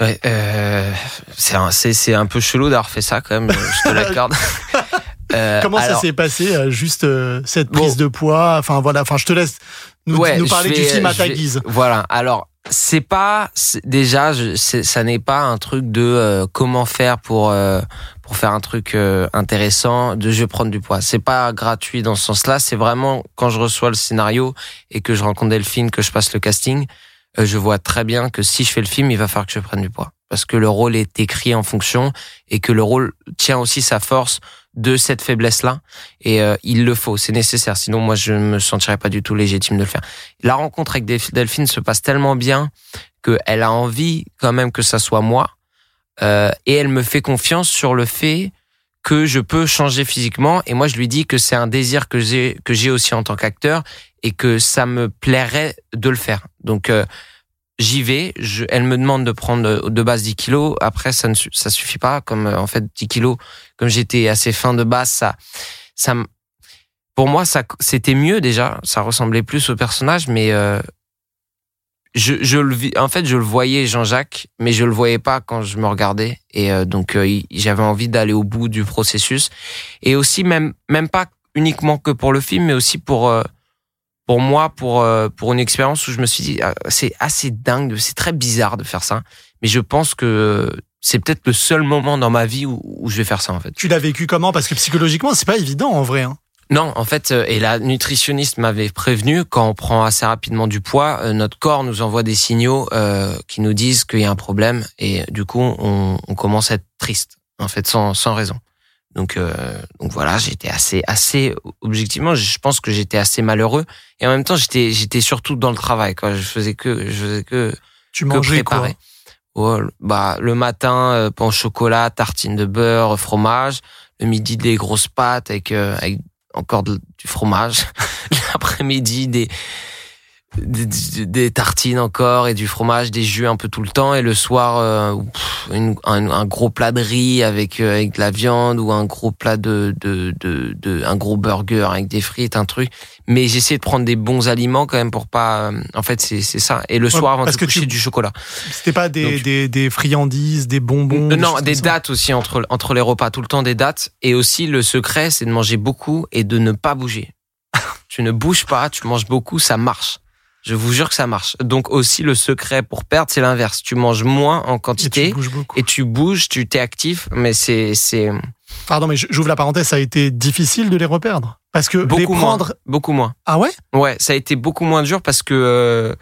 Ouais, euh, c'est un, c'est, un peu chelou d'avoir fait ça quand même, je te l'accorde. Euh, Comment ça s'est passé, euh, juste euh, cette prise de poids? Enfin voilà, enfin je te laisse nous, nous parler du film à ta guise. Voilà, alors c'est pas déjà, ça n'est pas un truc de comment faire pour pour faire un truc intéressant, de je vais prendre du poids. C'est pas gratuit dans ce sens-là. C'est vraiment quand je reçois le scénario et que je rencontre Delphine, que je passe le casting euh, je vois très bien que si je fais le film, il va falloir que je prenne du poids. Parce que le rôle est écrit en fonction et que le rôle tient aussi sa force de cette faiblesse-là. Et euh, il le faut, c'est nécessaire. Sinon, moi, je ne me sentirais pas du tout légitime de le faire. La rencontre avec Delphine se passe tellement bien qu'elle a envie quand même que ça soit moi. Euh, et elle me fait confiance sur le fait que je peux changer physiquement. Et moi, je lui dis que c'est un désir que j'ai aussi en tant qu'acteur et que ça me plairait de le faire. Donc euh, j'y vais. Je, elle me demande de prendre de base 10 kilos. Après, ça ne ça suffit pas. Comme euh, en fait 10 kilos, comme j'étais assez fin de base, ça ça pour moi ça c'était mieux déjà. Ça ressemblait plus au personnage, mais euh, je, je le en fait je le voyais Jean-Jacques mais je le voyais pas quand je me regardais et euh, donc j'avais envie d'aller au bout du processus et aussi même même pas uniquement que pour le film mais aussi pour pour moi, pour euh, pour une expérience où je me suis dit, ah, c'est assez dingue, c'est très bizarre de faire ça, mais je pense que c'est peut-être le seul moment dans ma vie où, où, je vais faire ça en fait. Tu l'as vécu comment? Parce que psychologiquement, c'est pas évident en vrai. Hein. Non, en fait, euh, et la nutritionniste m'avait prévenu quand on prend assez rapidement du poids, euh, notre corps nous envoie des signaux euh, qui nous disent qu'il y a un problème et du coup on, on commence à être triste en fait sans sans raison. Donc, euh, donc voilà, j'étais assez, assez objectivement, je pense que j'étais assez malheureux et en même temps j'étais, j'étais surtout dans le travail. Quoi. Je faisais que, je faisais que, tu mangeais quoi oh, Bah le matin euh, pain au chocolat, tartine de beurre, fromage. Le midi des grosses pâtes avec, euh, avec encore du fromage. L'après-midi des des, tartines encore et du fromage, des jus un peu tout le temps. Et le soir, euh, pff, une- un, un gros plat de riz avec euh, avec de la viande ou un gros plat de de, de de un gros burger avec des frites, un truc. Mais j'essaie de prendre des bons aliments quand même pour pas. euh, En fait, c'est ça. Et le Ouais, soir avant de se coucher, tu- du chocolat. C'était pas des, Donc- des, des friandises, des bonbons non, des dates aussi entre entre les repas, tout le temps des dates. Et aussi le secret, c'est de manger beaucoup et de ne pas bouger. tu ne bouges pas, tu manges beaucoup, ça marche. Je vous jure que ça marche. Donc aussi le secret pour perdre, c'est l'inverse. Tu manges moins en Et tu quantité bouges beaucoup. et tu bouges, tu t'es actif, mais c'est c'est Pardon, mais j'ouvre la parenthèse, ça a été difficile de les reperdre? Parce que les beaucoup moins, prendre. beaucoup moins. Ah ouais? Ouais, ça a été beaucoup moins dur parce que euh,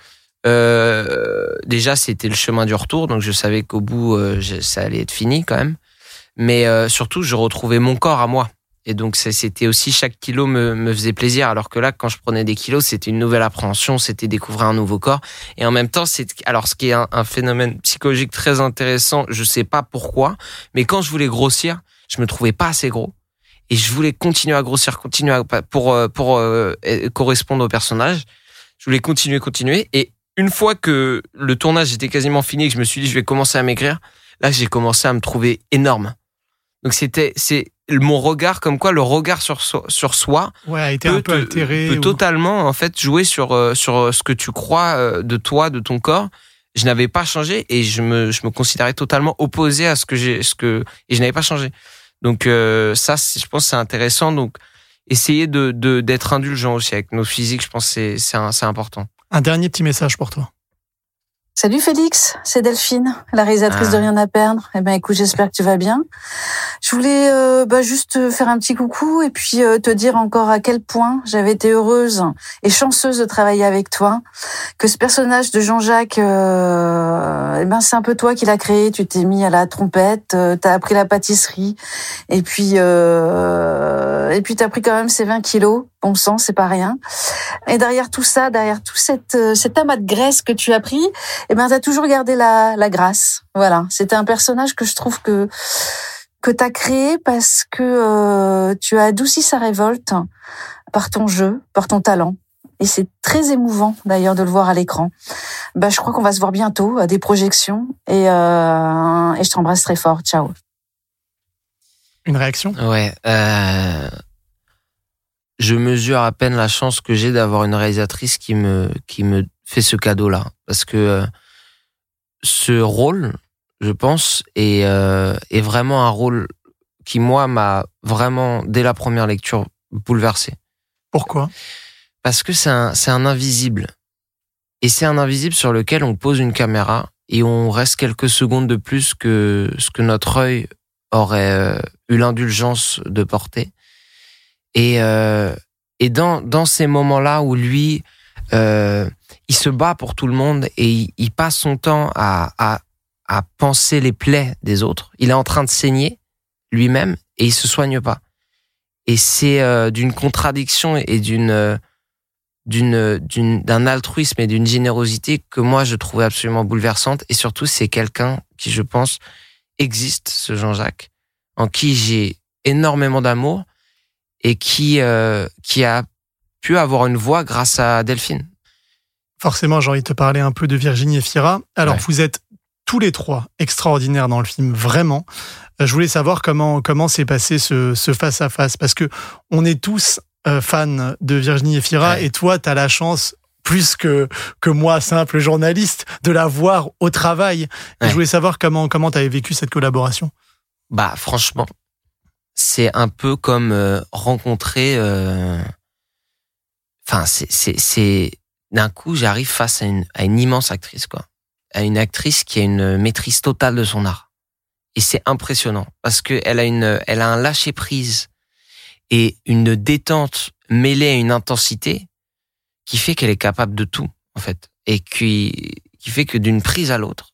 euh, déjà c'était le chemin du retour, donc je savais qu'au bout euh, ça allait être fini quand même. Mais euh, surtout, je retrouvais mon corps à moi. Et donc c'était aussi chaque kilo me, faisait plaisir, alors que là, quand je prenais des kilos, c'était une nouvelle appréhension, c'était découvrir un nouveau corps. Et en même temps, c'est alors ce qui est un, un phénomène psychologique très intéressant, je sais pas pourquoi, mais quand je voulais grossir, je me trouvais pas assez gros et je voulais continuer à grossir, continuer à, pour euh, pour euh, correspondre au personnage. Je voulais continuer, continuer. Et une fois que le tournage était quasiment fini, et que je me suis dit je vais commencer à maigrir, là j'ai commencé à me trouver énorme. Donc c'était c'est mon regard comme quoi le regard sur soi, sur soi Ouais, a été peut, un peu altéré. peut ou- totalement en fait jouer sur euh, sur ce que tu crois euh, de toi, de ton corps. Je n'avais pas changé et je me je me considérais totalement opposé à ce que j'ai ce que et je n'avais pas changé. Donc euh, ça je pense c'est intéressant donc essayer de de d'être indulgent aussi avec nos physiques, je pense c'est c'est important. Un dernier petit message pour toi. Salut Félix, c'est Delphine, la réalisatrice Ah. de Rien à perdre. Eh ben écoute, j'espère que tu vas bien. Je voulais euh, bah, juste te faire un petit coucou et puis euh, te dire encore à quel point j'avais été heureuse et chanceuse de travailler avec toi. Que ce personnage de Jean-Jacques, euh, eh ben c'est un peu toi qui l'as créé. Tu t'es mis à la trompette, t'as appris la pâtisserie et puis euh, et puis t'as pris quand même ces 20 kilos. Bon sang, c'est pas rien. Et derrière tout ça, derrière tout cette, euh, cet amas de graisse que tu as pris, eh ben, t'as toujours gardé la, la grâce. Voilà. C'était un personnage que je trouve que, que t'as créé parce que euh, tu as adouci sa révolte par ton jeu, par ton talent. Et c'est très émouvant d'ailleurs de le voir à l'écran. Bah, je crois qu'on va se voir bientôt à des projections et, euh, et je t'embrasse très fort. Ciao. Une réaction? Ouais. Euh, je mesure à peine la chance que j'ai d'avoir une réalisatrice qui me qui me fait ce cadeau-là, parce que euh, ce rôle, je pense, est euh, est vraiment un rôle qui moi m'a vraiment dès la première lecture bouleversé. Pourquoi? Parce que c'est un c'est un invisible et c'est un invisible sur lequel on pose une caméra et on reste quelques secondes de plus que ce que notre œil aurait euh, eu l'indulgence de porter. Et, euh, et dans, dans ces moments-là où lui, euh, il se bat pour tout le monde et il, passe son temps à, à, à penser les plaies des autres, il est en train de saigner lui-même et il se soigne pas. Et c'est euh, d'une contradiction et d'une euh, d'une d'une d'un altruisme et d'une générosité que moi je trouvais absolument bouleversante et surtout c'est quelqu'un qui je pense existe ce Jean-Jacques en qui j'ai énormément d'amour et qui euh, qui a pu avoir une voix grâce à Delphine. Forcément, j'ai envie de te parler un peu de Virginie et Fira. Alors, Ouais. vous êtes tous les trois extraordinaires dans le film, vraiment. Euh, Je voulais savoir comment comment s'est passé ce ce face à face parce que on est tous euh, fans de Virginie et Fira Ouais. et toi, tu as la chance plus que que moi, simple journaliste, de la voir au travail. Et je voulais savoir comment comment tu avais vécu cette collaboration. Bah franchement, c'est un peu comme euh, rencontrer. euh, Enfin, c'est d'un coup j'arrive face à une à une immense actrice quoi, à une actrice qui a une maîtrise totale de son art. Et c'est impressionnant parce que elle a une elle a un lâcher prise et une détente mêlée à une intensité qui fait qu'elle est capable de tout en fait et qui qui fait que d'une prise à l'autre,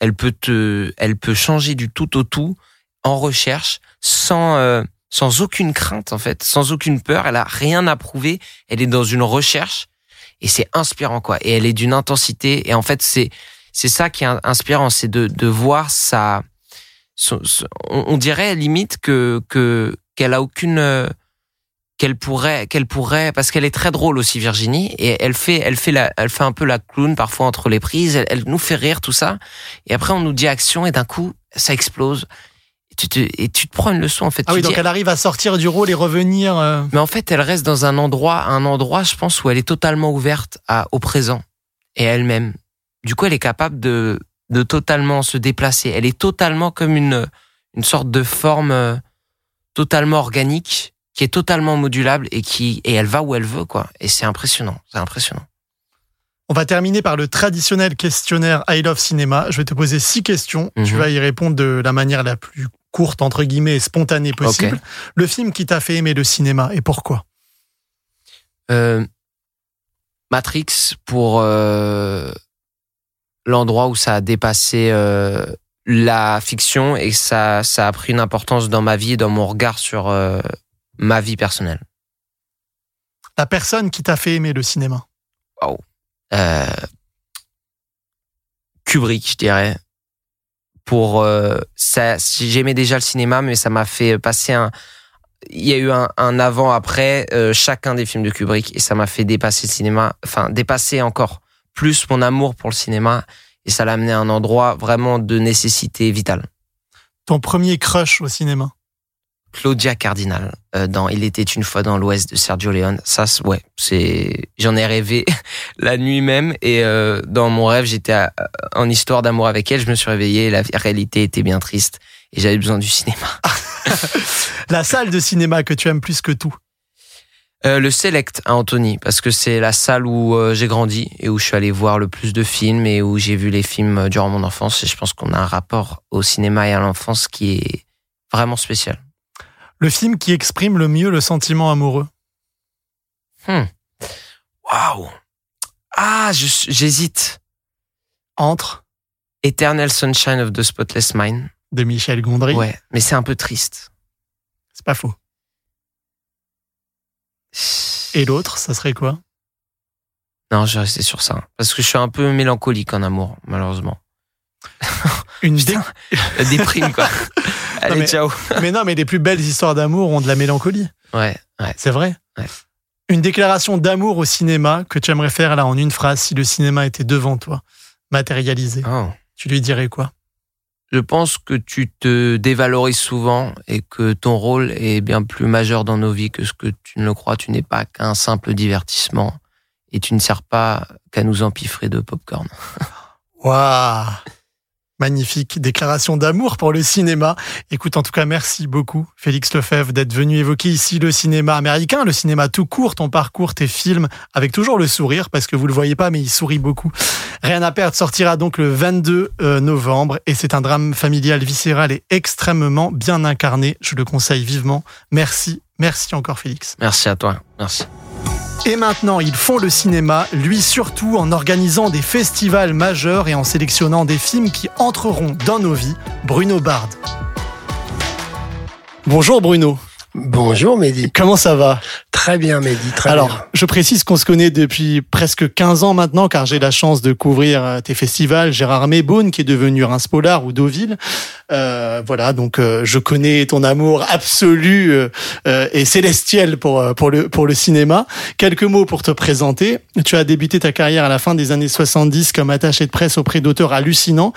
elle peut te elle peut changer du tout au tout en recherche sans euh, sans aucune crainte en fait, sans aucune peur, elle a rien à prouver, elle est dans une recherche et c'est inspirant quoi. Et elle est d'une intensité. Et en fait c'est c'est ça qui est inspirant, c'est de de voir son- on, dirait limite que que qu'elle a aucune euh, qu'elle pourrait, qu'elle pourrait, parce qu'elle est très drôle aussi Virginie, et elle fait, elle fait la, elle fait un peu la clown parfois entre les prises. Elle nous fait rire tout ça, et après on nous dit action et d'un coup ça explose. Et tu te, et tu te prends une leçon en fait. Ah Tu oui, dis, donc elle arrive à sortir du rôle et revenir. euh, mais en fait, elle reste dans un endroit, un endroit, je pense, où elle est totalement ouverte à, au présent et à elle-même. Du coup, elle est capable de, de totalement se déplacer. Elle est totalement comme une, une sorte de forme euh, totalement organique, qui est totalement modulable et qui, et elle va où elle veut, quoi. Et c'est impressionnant. C'est impressionnant. On va terminer par le traditionnel questionnaire I Love Cinéma. Je vais te poser six questions. Tu Mhm. vas y répondre de la manière la plus courte, entre guillemets, et spontanée possible. Le film qui t'a fait aimer le cinéma et pourquoi? Euh, Matrix pour euh, l'endroit où ça a dépassé euh, la fiction et ça, ça a pris une importance dans ma vie et dans mon regard sur euh, ma vie personnelle. La personne qui t'a fait aimer le cinéma? Euh, Kubrick, je dirais. Pour euh, ça, j'aimais déjà le cinéma, mais ça m'a fait passer un. Il y a eu un, un avant-après euh, chacun des films de Kubrick et ça m'a fait dépasser le cinéma, enfin dépasser encore plus mon amour pour le cinéma et ça l'a amené à un endroit vraiment de nécessité vitale. Ton premier crush au cinéma? Claudia Cardinal euh, dans Il était une fois dans l'Ouest de Sergio Leone. Ça, ouais, c'est j'en ai rêvé la nuit même et euh, dans mon rêve j'étais à- en histoire d'amour avec elle. Je me suis réveillé, la réalité était bien triste et j'avais besoin du cinéma. La salle de cinéma que tu aimes plus que tout Euh, le Select à Antony parce que c'est la salle où euh, j'ai grandi et où je suis allé voir le plus de films et où j'ai vu les films euh, durant mon enfance et je pense qu'on a un rapport au cinéma et à l'enfance qui est vraiment spécial. Le film qui exprime le mieux le sentiment amoureux Hmm. Waouh. Ah, j'hésite. Entre Eternal Sunshine of the Spotless Mind. de Michel Gondry. Ouais, mais c'est un peu triste. C'est pas faux. Et l'autre, ça serait quoi? Non, je vais rester sur ça. Parce que je suis un peu mélancolique en amour, malheureusement. Une Putain, déprime, quoi. Allez, mais- ciao. Mais non, mais les plus belles histoires d'amour ont de la mélancolie. Ouais, ouais. C'est vrai Ouais. Une déclaration d'amour au cinéma que tu aimerais faire là en une phrase si le cinéma était devant toi, matérialisé. Oh. Tu lui dirais quoi? Je pense que tu te dévalorises souvent et que ton rôle est bien plus majeur dans nos vies que ce que tu ne le crois. Tu n'es pas qu'un simple divertissement et tu ne sers pas qu'à nous empiffrer de popcorn. Waouh Magnifique déclaration d'amour pour le cinéma. Écoute, en tout cas, merci beaucoup, Félix Lefebvre, d'être venu évoquer ici le cinéma américain, le cinéma tout court, ton parcours, tes films, avec toujours le sourire, parce que vous le voyez pas, mais il sourit beaucoup. Rien à perdre sortira donc le 22 euh, novembre, et c'est un drame familial viscéral et extrêmement bien incarné. Je le conseille vivement. Merci, merci encore, Félix. Merci à toi. Merci. Et maintenant, ils font le cinéma, lui surtout en organisant des festivals majeurs et en sélectionnant des films qui entreront dans nos vies. Bruno Bard. Bonjour Bruno, Bonjour Mehdi. comment ça va? Très bien Mehdi, très Alors, bien. je précise qu'on se connaît depuis presque 15 ans maintenant, car j'ai la chance de couvrir euh, tes festivals. Gérard Mébaune, qui est devenu Reims Polar ou Deauville. Euh, voilà, donc euh, je connais ton amour absolu euh, et célestiel pour pour le pour le cinéma. Quelques mots pour te présenter. Tu as débuté ta carrière à la fin des années 70 comme attaché de presse auprès d'auteurs hallucinants.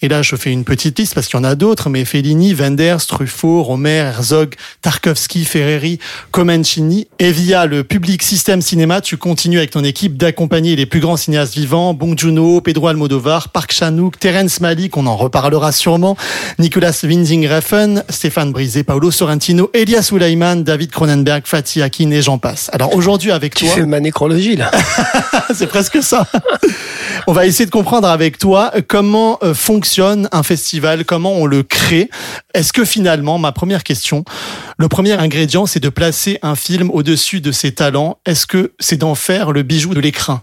Et là, je fais une petite liste parce qu'il y en a d'autres, mais Fellini, Wenders, Truffaut, Romer, Herzog, Tarkovsky, Ferreri, Comencini. Et via le Public System Cinéma, tu continues avec ton équipe d'accompagner les plus grands cinéastes vivants, Bong Pedro Almodovar, Park Chan-wook, Terence Malick, on en reparlera sûrement, Nicolas Winding Refn, Stéphane Brisé, Paolo Sorrentino, Elias Oulaiman, David Cronenberg, Fatih Akin et j'en passe. Alors aujourd'hui avec Tu toi, fais ma nécrologie là. c'est presque ça. On va essayer de comprendre avec toi comment euh, fonctionne un festival, comment on le crée. Est-ce que finalement, ma première question, le premier ingrédient, c'est de placer un film au-dessus de ses talents. Est-ce que c'est d'en faire le bijou de l'écrin?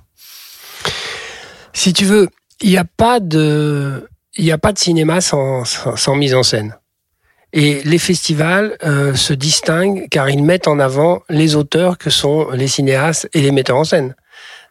Si tu veux, il n'y a pas de, il y a pas de cinéma sans mise en scène. Et les festivals euh, se distinguent car ils mettent en avant les auteurs que sont les cinéastes et les metteurs en scène.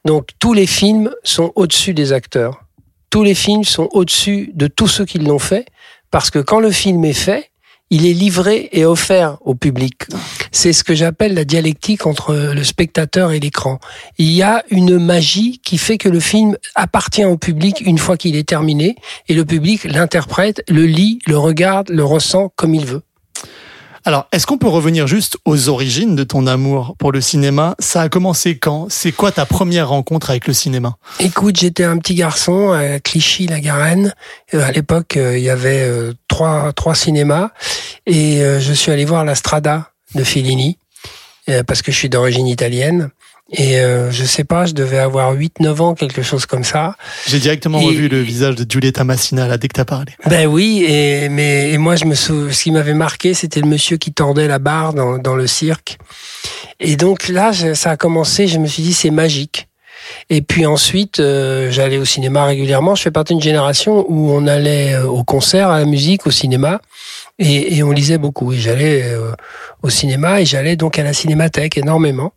Donc tous les films sont au-dessus des acteurs. Tous les films sont au-dessus de tous ceux qui l'ont fait parce que quand le film est fait, il est livré et offert au public. C'est ce que j'appelle la dialectique entre le spectateur et l'écran. Il y a une magie qui fait que le film appartient au public une fois qu'il est terminé et le public l'interprète, le lit, le regarde, le ressent comme il veut. Alors, est-ce qu'on peut revenir juste aux origines de ton amour pour le cinéma? Ça a commencé quand? C'est quoi ta première rencontre avec le cinéma? Écoute, j'étais un petit garçon à Clichy-la-Garenne. Euh, à l'époque, euh, il y avait euh, trois, trois cinémas et je suis allé voir la Strada de Fellini parce que je suis d'origine italienne. Et euh, je sais pas, je devais avoir 8-9 ans, quelque chose comme ça. J'ai directement revu le visage de Giulietta Massina là dès que t'as parlé. Ben oui, et mais et moi je me sou... ce qui m'avait marqué, c'était le monsieur qui tordait la barre dans, dans le cirque. Et donc là, ça a commencé. Je me suis dit c'est magique. Et puis ensuite, euh, j'allais au cinéma régulièrement. Je fais partie d'une génération où on allait euh, au concert, à la musique, au cinéma, et, et on lisait beaucoup. Et j'allais euh, au cinéma et j'allais donc à la cinémathèque énormément.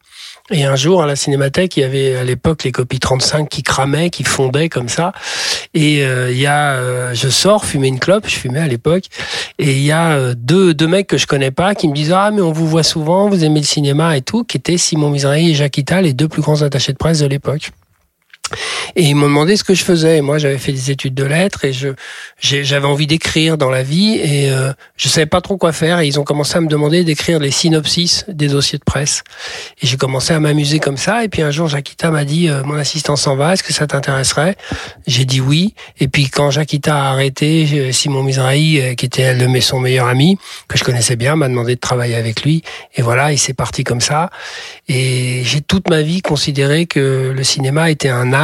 Et un jour, à la cinémathèque, il y avait à l'époque les copies 35 qui cramaient, qui fondaient comme ça. Et euh, il y a, euh, je sors fumer une clope, je fumais à l'époque, et il y a euh, deux, deux mecs que je connais pas qui me disent ah mais on vous voit souvent, vous aimez le cinéma et tout, qui étaient Simon Misrahi et Jacques Ita, les deux plus grands attachés de presse de l'époque. Et ils m'ont demandé ce que je faisais. Moi, j'avais fait des études de lettres et je j'avais envie d'écrire dans la vie et euh, je savais pas trop quoi faire. Et ils ont commencé à me demander d'écrire les synopsis des dossiers de presse. Et j'ai commencé à m'amuser comme ça. Et puis un jour, Jacquita m'a dit euh, mon assistant s'en va. Est-ce que ça t'intéresserait? J'ai dit oui. Et puis quand Jacquita a arrêté, Simon Mizrahi, euh, qui était le, son meilleur ami, que je connaissais bien, m'a demandé de travailler avec lui. Et voilà, il s'est parti comme ça. Et j'ai toute ma vie considéré que le cinéma était un art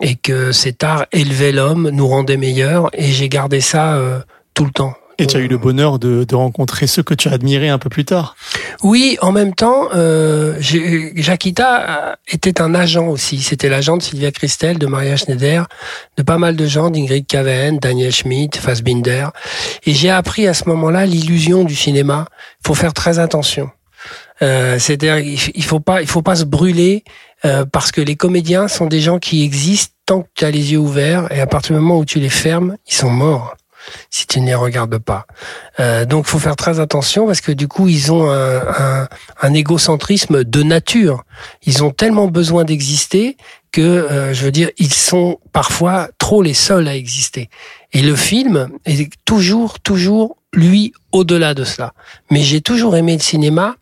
et que cet art élevait l'homme, nous rendait meilleurs et j'ai gardé ça euh, tout le temps. Et tu as eu le bonheur de, rencontrer ceux que tu as admirés un peu plus tard. Oui, en même temps, euh, Jacquita était un agent aussi. C'était l'agent de Sylvia Christel, de Maria Schneider, de pas mal de gens, d'Ingrid Caven, Daniel Schmidt, Fassbinder. Et j'ai appris à ce moment-là l'illusion du cinéma. Il faut faire très attention. Euh, C'est-à-dire, il faut pas, il faut pas se brûler euh, parce que les comédiens sont des gens qui existent tant que tu as les yeux ouverts et à partir du moment où tu les fermes, ils sont morts si tu ne les regardes pas. Euh, donc, faut faire très attention parce que du coup, ils ont un, un, un égocentrisme de nature. Ils ont tellement besoin d'exister que, euh, je veux dire, ils sont parfois trop les seuls à exister. Et le film est toujours, toujours, lui, au-delà de cela. Mais j'ai toujours aimé le cinéma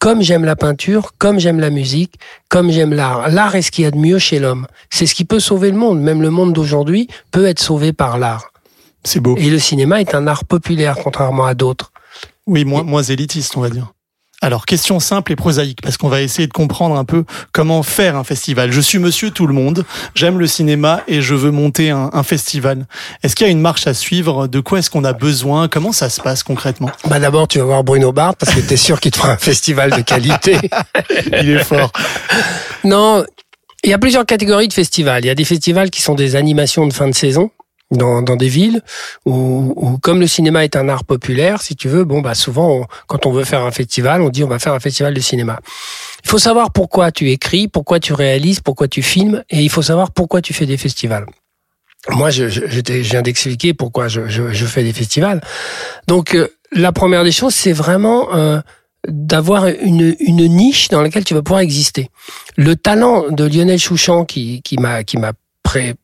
comme j'aime la peinture, comme j'aime la musique, comme j'aime l'art. L'art est ce qu'il y a de mieux chez l'homme. C'est ce qui peut sauver le monde. Même le monde d'aujourd'hui peut être sauvé par l'art. C'est beau. Et le cinéma est un art populaire, contrairement à d'autres. Oui, moins, moins élitiste, on va dire. Alors, question simple et prosaïque, parce qu'on va essayer de comprendre un peu comment faire un festival. Je suis monsieur tout le monde, j'aime le cinéma et je veux monter un, festival. Est-ce qu'il y a une marche à suivre? De quoi est-ce qu'on a besoin? Comment ça se passe concrètement? Bah d'abord, tu vas voir Bruno Barthes, parce que tu es sûr qu'il te fera un festival de qualité. Il est fort. Non, il y a plusieurs catégories de festivals. Il y a des festivals qui sont des animations de fin de saison dans, dans des villes où, où, comme le cinéma est un art populaire, si tu veux, bon bah souvent quand on veut faire un festival, on dit on va faire un festival de cinéma. Il faut savoir pourquoi tu écris, pourquoi tu réalises, pourquoi tu filmes, et il faut savoir pourquoi tu fais des festivals. Moi, je, je, je viens d'expliquer pourquoi je, je, fais des festivals. Donc, euh, la première des choses, c'est vraiment euh, d'avoir une, une niche dans laquelle tu vas pouvoir exister. Le talent de Lionel Chouchan qui, qui m'a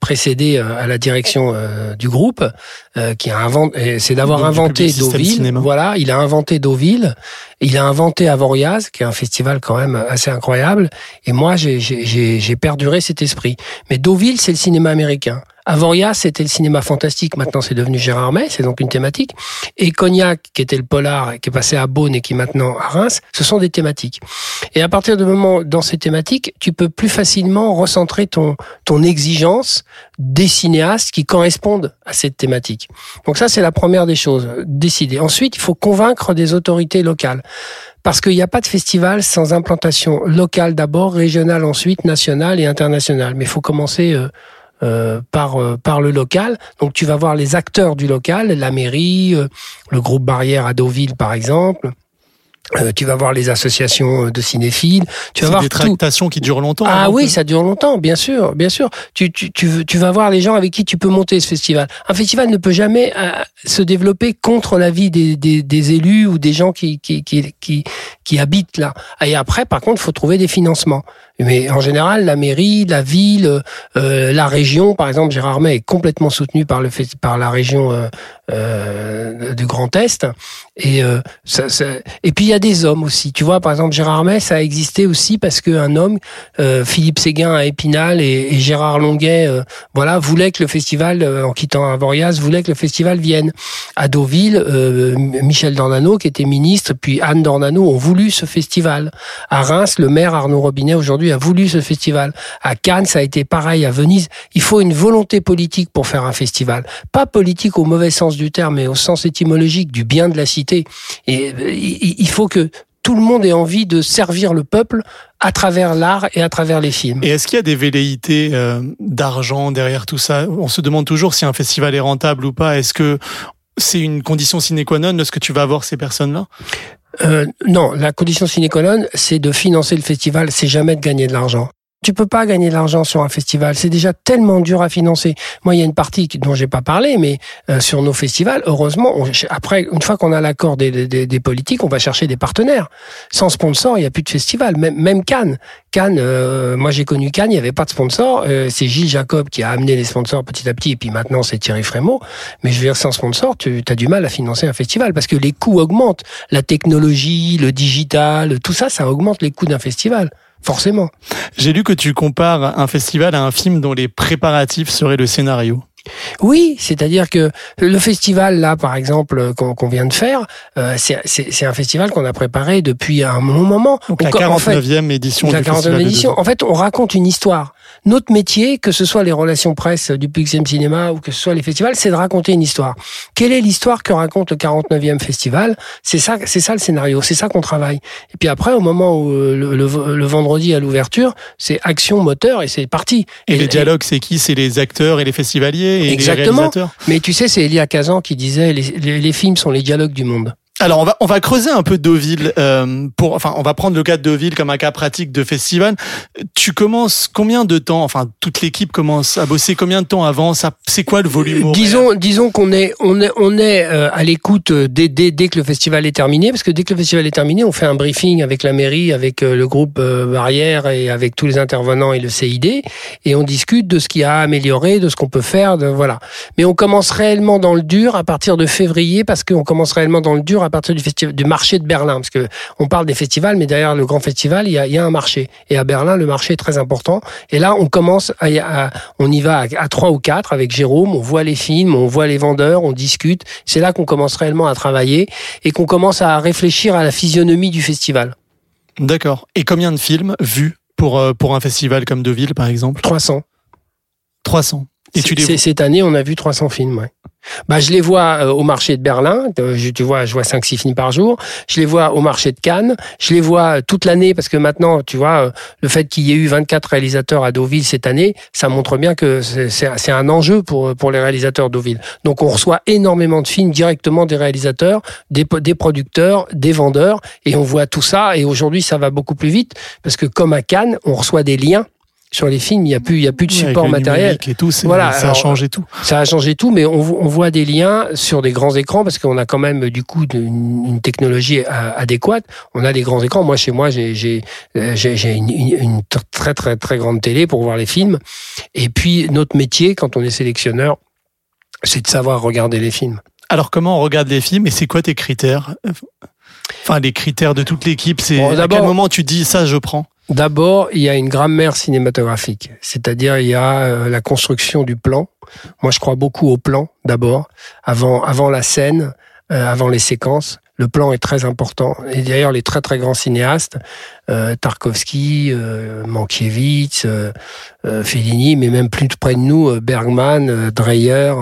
précédé euh, à la direction euh, du groupe, euh, qui a inventé, c'est d'avoir inventé Deauville. Voilà, il a inventé Deauville, il a inventé Avoriaz, qui est un festival quand même assez incroyable. Et moi, j'ai perduré cet esprit. Mais Deauville, c'est le cinéma américain. Avoria, c'était le cinéma fantastique. Maintenant, c'est devenu Gérard May. C'est donc une thématique. Et Cognac, qui était le polar, qui est passé à Beaune et qui est maintenant à Reims, ce sont des thématiques. Et à partir du moment dans ces thématiques, tu peux plus facilement recentrer ton, ton exigence des cinéastes qui correspondent à cette thématique. Donc ça, c'est la première des choses. Décider. Ensuite, il faut convaincre des autorités locales. Parce qu'il n'y a pas de festival sans implantation locale d'abord, régionale ensuite, nationale et internationale. Mais il faut commencer euh, euh, par euh, par le local. Donc tu vas voir les acteurs du local, la mairie, euh, le groupe Barrière à Deauville par exemple. Euh, tu vas voir les associations de cinéphiles. Tu vas voir des tout. tractations qui durent longtemps. Ah hein, oui, ça dure longtemps, bien sûr, bien sûr. Tu, tu, tu, veux- tu vas voir les gens avec qui tu peux monter ce festival. Un festival ne peut jamais euh, se développer contre l'avis des, des, des élus ou des gens qui, qui, qui, qui, qui habitent là. Et après, par contre, il faut trouver des financements. Mais en général, la mairie, la ville, euh, la région, par exemple, Gérard May est complètement soutenu par le festi- par la région euh, euh, du Grand Est. Et euh, ça, ça- et puis il y a des hommes aussi. Tu vois, par exemple, Gérard May, ça a existé aussi parce qu'un homme, euh, Philippe Séguin à Épinal et, Gérard Longuet, euh, voilà, voulait que le festival, en quittant Avoriaz, voulait que le festival vienne. À Deauville, Michel Dornano, qui était ministre, puis Anne Dornano ont voulu ce festival. À Reims, le maire Arnaud Robinet aujourd'hui a voulu ce festival. À Cannes, ça a été pareil. À Venise, il faut une volonté politique pour faire un festival. Pas politique au mauvais sens du terme, mais au sens étymologique du bien de la cité. Et euh, il faut que tout le monde ait envie de servir le peuple à travers l'art et à travers les films. Et est-ce qu'il y a des velléités euh, d'argent derrière tout ça? On se demande toujours si un festival est rentable ou pas. Est-ce que c'est une condition sine qua non de ce que tu vas avoir ces personnes-là? Euh, non, la condition sine qua non, c'est de financer le festival, c'est jamais de gagner de l'argent. Tu peux pas gagner de l'argent sur un festival, c'est déjà tellement dur à financer. Moi, il y a une partie dont j'ai pas parlé, mais euh, sur nos festivals, heureusement, on- après, une fois qu'on a l'accord des, des- des politiques, on va chercher des partenaires. Sans sponsor, il y a plus de festival. Même, même Cannes, Cannes, euh, moi j'ai connu Cannes, il y avait pas de sponsor. Euh, c'est Gilles Jacob qui a amené les sponsors petit à petit, et puis maintenant c'est Thierry Frémaux. Mais je veux dire, sans sponsor, tu as du mal à financer un festival parce que les coûts augmentent. La technologie, le digital, tout ça, ça augmente les coûts d'un festival. Forcément. J'ai lu que tu compares un festival à un film dont les préparatifs seraient le scénario. Oui, c'est-à-dire que le festival là, par exemple, qu'on qu'on vient de faire, euh, c'est- un festival qu'on a préparé depuis un long moment. Donc la On- en fait, 49e édition la du 49e festival de édition. En fait, on raconte une histoire. Notre métier, que ce soit les relations presse du Public Cinéma ou que ce soit les festivals, c'est de raconter une histoire. Quelle est l'histoire que raconte le 49e festival? C'est ça, c'est ça le scénario, c'est ça qu'on travaille. Et puis après, au moment où euh, le, le- le vendredi à l'ouverture, c'est action moteur et c'est parti. Et, les dialogues, c'est qui? C'est les acteurs et les festivaliers et les Exactement. réalisateurs? Mais tu sais, c'est Elia Kazan qui disait les, les, les films sont les dialogues du monde. Alors on va on va creuser un peu Deauville euh, pour enfin on va prendre le cas de Deauville comme un cas pratique de festival. Tu commences combien de temps enfin toute l'équipe commence à bosser combien de temps avant? Ça c'est quoi le volume Disons, disons qu'on est, on est, on est euh, à l'écoute euh, dès, dès, dès que le festival est terminé, parce que dès que le festival est terminé, on fait un briefing avec la mairie, avec euh, le groupe Barrière et avec tous les intervenants et le CID, et on discute de ce qui a amélioré, de ce qu'on peut faire, de voilà. Mais on commence réellement dans le dur à partir de février, parce qu'on commence réellement dans le dur à partir du festival, du marché de Berlin, parce que on parle des festivals, mais derrière le grand festival, il y a, il y a un marché, et à Berlin, le marché est très important. Et là, on commence à, à- on y va à, à trois ou quatre avec Jérôme, on voit les films, on voit les vendeurs, on discute. C'est là qu'on commence réellement à travailler et qu'on commence à réfléchir à la physionomie du festival. D'accord. Et combien de films vus pour euh, pour un festival comme Deauville par exemple? 300. 300. Et tu les Cette année, on a vu 300 films. Ouais. Bah, je les vois euh, au marché de Berlin. euh, je, tu vois, je vois 5-6 films par jour. Je les vois au marché de Cannes. Je les vois euh, toute l'année parce que maintenant, tu vois, euh, le fait qu'il y ait eu 24 réalisateurs à Deauville cette année, ça montre bien que c'est- un enjeu pour, pour les réalisateurs Deauville. Donc, on reçoit énormément de films directement des réalisateurs, des, des producteurs, des vendeurs, et on voit tout ça. Et aujourd'hui, ça va beaucoup plus vite parce que comme à Cannes, on reçoit des liens sur les films. Il n'y a plus, il y a plus de support matériel. et tout, Voilà, ça a alors, changé tout. Ça a changé tout, mais on, vo- on voit des liens sur des grands écrans parce qu'on a quand même du coup une, une technologie adéquate. On a des grands écrans. Moi, chez moi, j'ai euh, une, une- une tr- très très très grande télé pour voir les films. Et puis notre métier, quand on est sélectionneur, c'est de savoir regarder les films. Alors comment on regarde les films et c'est quoi tes critères? Enfin les critères de toute l'équipe, c'est Bon, à quel moment tu dis ça je prends? D'abord, il y a une grammaire cinématographique, c'est-à-dire il y a euh, la construction du plan. Moi, je crois beaucoup au plan d'abord, avant avant la scène, euh, avant les séquences. Le plan est très important. Et d'ailleurs, les très très grands cinéastes, euh, Tarkovsky, euh, Mankiewicz, euh, euh, Fellini, mais même plus près de nous, euh, Bergman, euh, Dreyer,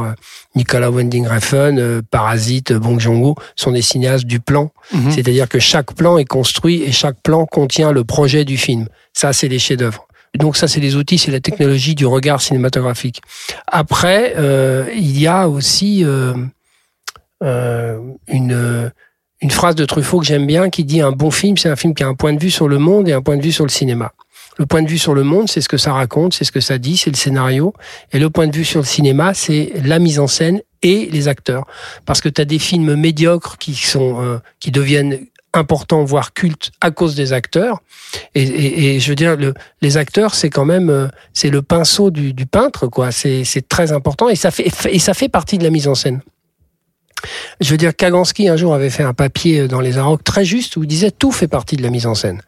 Nicolas Winding Refn, Parasite, Bong Joon-ho, sont des cinéastes du plan. Mhm. C'est-à-dire que chaque plan est construit et chaque plan contient le projet du film. Ça, c'est les chefs-d'œuvre. Donc ça, c'est les outils, c'est la technologie du regard cinématographique. Après, euh, il y a aussi une une phrase de Truffaut que j'aime bien qui dit un bon film, c'est un film qui a un point de vue sur le monde et un point de vue sur le cinéma. Le point de vue sur le monde, c'est ce que ça raconte, c'est ce que ça dit, c'est le scénario. Et le point de vue sur le cinéma, c'est la mise en scène et les acteurs. Parce que tu as des films médiocres qui sont euh, qui deviennent importants, voire cultes, à cause des acteurs. Et, et, et je veux dire, le, les acteurs, c'est quand même euh, c'est le pinceau du, du peintre, quoi. C'est très important et ça fait et ça fait partie de la mise en scène. Je veux dire, Kaganski un jour avait fait un papier dans les Arocs très juste où il disait tout fait partie de la mise en scène.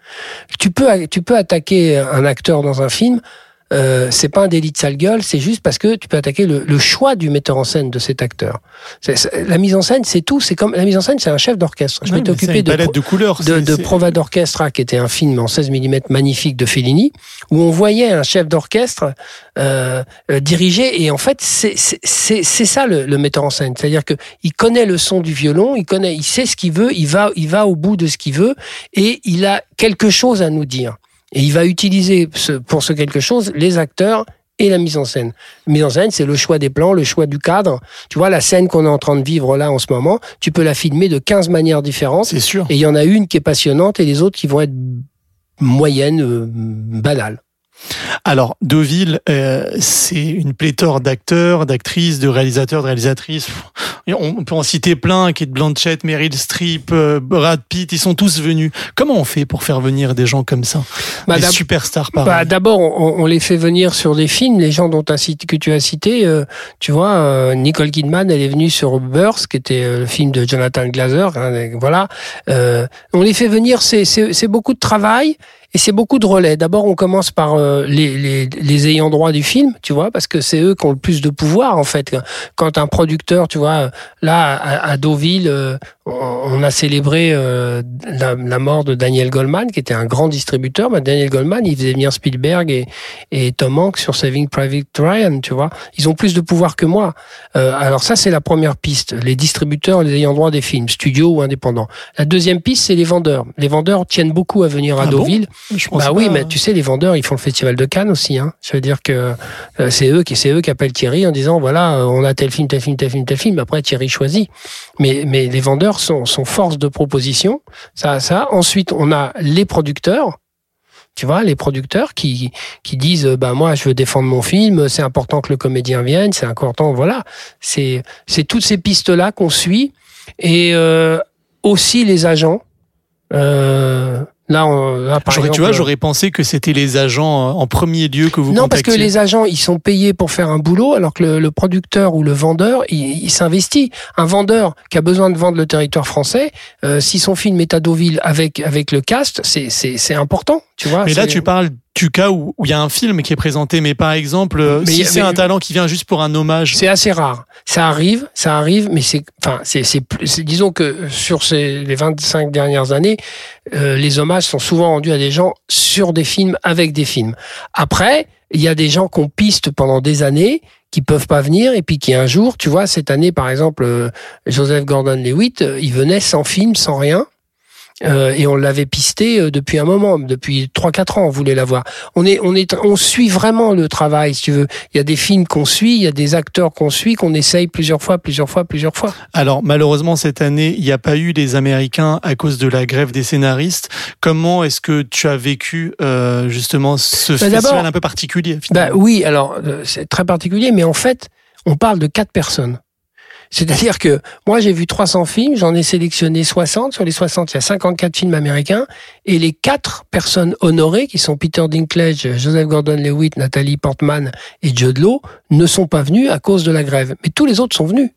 Tu peux, tu peux attaquer un acteur dans un film euh, c'est pas un délit de sale gueule, c'est juste parce que tu peux attaquer le, le choix du metteur en scène de cet acteur. la mise en scène, c'est tout. C'est comme la mise en scène, c'est un chef d'orchestre. Je m'étais occupé de, de, couleurs, de, de Prova d'orchestra, qui était un film en 16 mm magnifique de Fellini, où on voyait un chef d'orchestre euh, euh, diriger. Et en fait, c'est ça le, le, metteur en scène. C'est-à-dire que il connaît le son du violon, il connaît, il sait ce qu'il veut, il va, il va au bout de ce qu'il veut, et il a quelque chose à nous dire. Et il va utiliser pour ce quelque chose les acteurs et la mise en scène. La mise en scène, c'est le choix des plans, le choix du cadre. Tu vois, la scène qu'on est en train de vivre là en ce moment, tu peux la filmer de 15 manières différentes. C'est sûr. Et il y en a une qui est passionnante et les autres qui vont être moyennes, euh, banales. Alors, Deauville, euh, c'est une pléthore d'acteurs, d'actrices, de réalisateurs, de réalisatrices. On peut en citer plein, Kate Blanchett, Meryl Streep, euh, Brad Pitt, ils sont tous venus. Comment on fait pour faire venir des gens comme ça bah, Des superstars, par bah, D'abord, on, on, les fait venir sur des films, les gens dont as cité, que tu as cité. Euh, tu vois, euh, Nicole Kidman, elle est venue sur Burst, qui était euh, le film de Jonathan Glazer. Hein, voilà. on les fait venir, c'est beaucoup de travail. Et c'est beaucoup de relais. D'abord, on commence par euh, les, les, les, ayants droit du film, tu vois, parce que c'est eux qui ont le plus de pouvoir, en fait. Quand un producteur, tu vois, là, à, à Deauville, euh, on a célébré euh, la, la, mort de Daniel Goldman, qui était un grand distributeur. Daniel Goldman, il faisait venir Spielberg et, et Tom Hanks sur Saving Private Ryan, tu vois. Ils ont plus de pouvoir que moi. alors ça, c'est la première piste. Les distributeurs, les ayants droit des films, studios ou indépendants. La deuxième piste, c'est les vendeurs. Les vendeurs tiennent beaucoup à venir à ah Deauville. Bon bah oui, mais tu sais, les vendeurs, ils font le festival de Cannes aussi. Hein. Je veux dire que euh, c'est eux qui, c'est eux qui appellent Thierry en disant voilà, euh, on a tel film, tel film, tel film, tel film. Après, Thierry choisit. Mais mais les vendeurs sont, sont force de proposition. Ça, ça. Ensuite, on a les producteurs. Tu vois, les producteurs qui qui disent bah moi je veux défendre mon film, c'est important que le comédien vienne, c'est important, voilà. C'est c'est toutes ces pistes là qu'on suit et euh, aussi les agents. Euh, Là, là par exemple, tu vois, j'aurais pensé que c'était les agents euh, en premier lieu que vous non, parce que les agents, ils sont payés pour faire un boulot, alors que le, le producteur ou le vendeur, il, il s'investit. Un vendeur qui a besoin de vendre le territoire français, euh, si son film est à Deauville avec avec le cast, c'est c'est c'est important, tu vois. Mais là, tu parles cas où il y a un film qui est présenté, mais par exemple, euh, mais si c'est un talent qui vient juste pour un hommage, c'est assez rare. Ça arrive, ça arrive, mais c'est, enfin, c'est, c'est, disons que sur ces les 25 dernières années, euh, les hommages sont souvent rendus à des gens sur des films avec des films. Après, il y a des gens qu'on piste pendant des années qui peuvent pas venir et puis qui un jour, tu vois, cette année par exemple, euh, Joseph Gordon-Lewitt, il venait sans film, sans rien euh, et on l'avait pisté euh, depuis un moment, depuis trois quatre ans, on voulait l'avoir. On est, on est, on suit vraiment le travail, si tu veux. Il y a des films qu'on suit, il y a des acteurs qu'on suit, qu'on essaye plusieurs fois, plusieurs fois, plusieurs fois. Alors malheureusement cette année, il n'y a pas eu les Américains à cause de la grève des scénaristes. Comment est-ce que tu as vécu euh, justement ce bah festival un peu particulier Bah oui, alors euh, c'est très particulier, mais en fait, on parle de quatre personnes. C'est-à-dire que moi, j'ai vu 300 films, j'en ai sélectionné 60. Sur les 60, il y a 54 films américains. Et les quatre personnes honorées, qui sont Peter Dinklage, Joseph Gordon-Lewitt, Nathalie Portman et Jude Law, ne sont pas venus à cause de la grève. Mais tous les autres sont venus.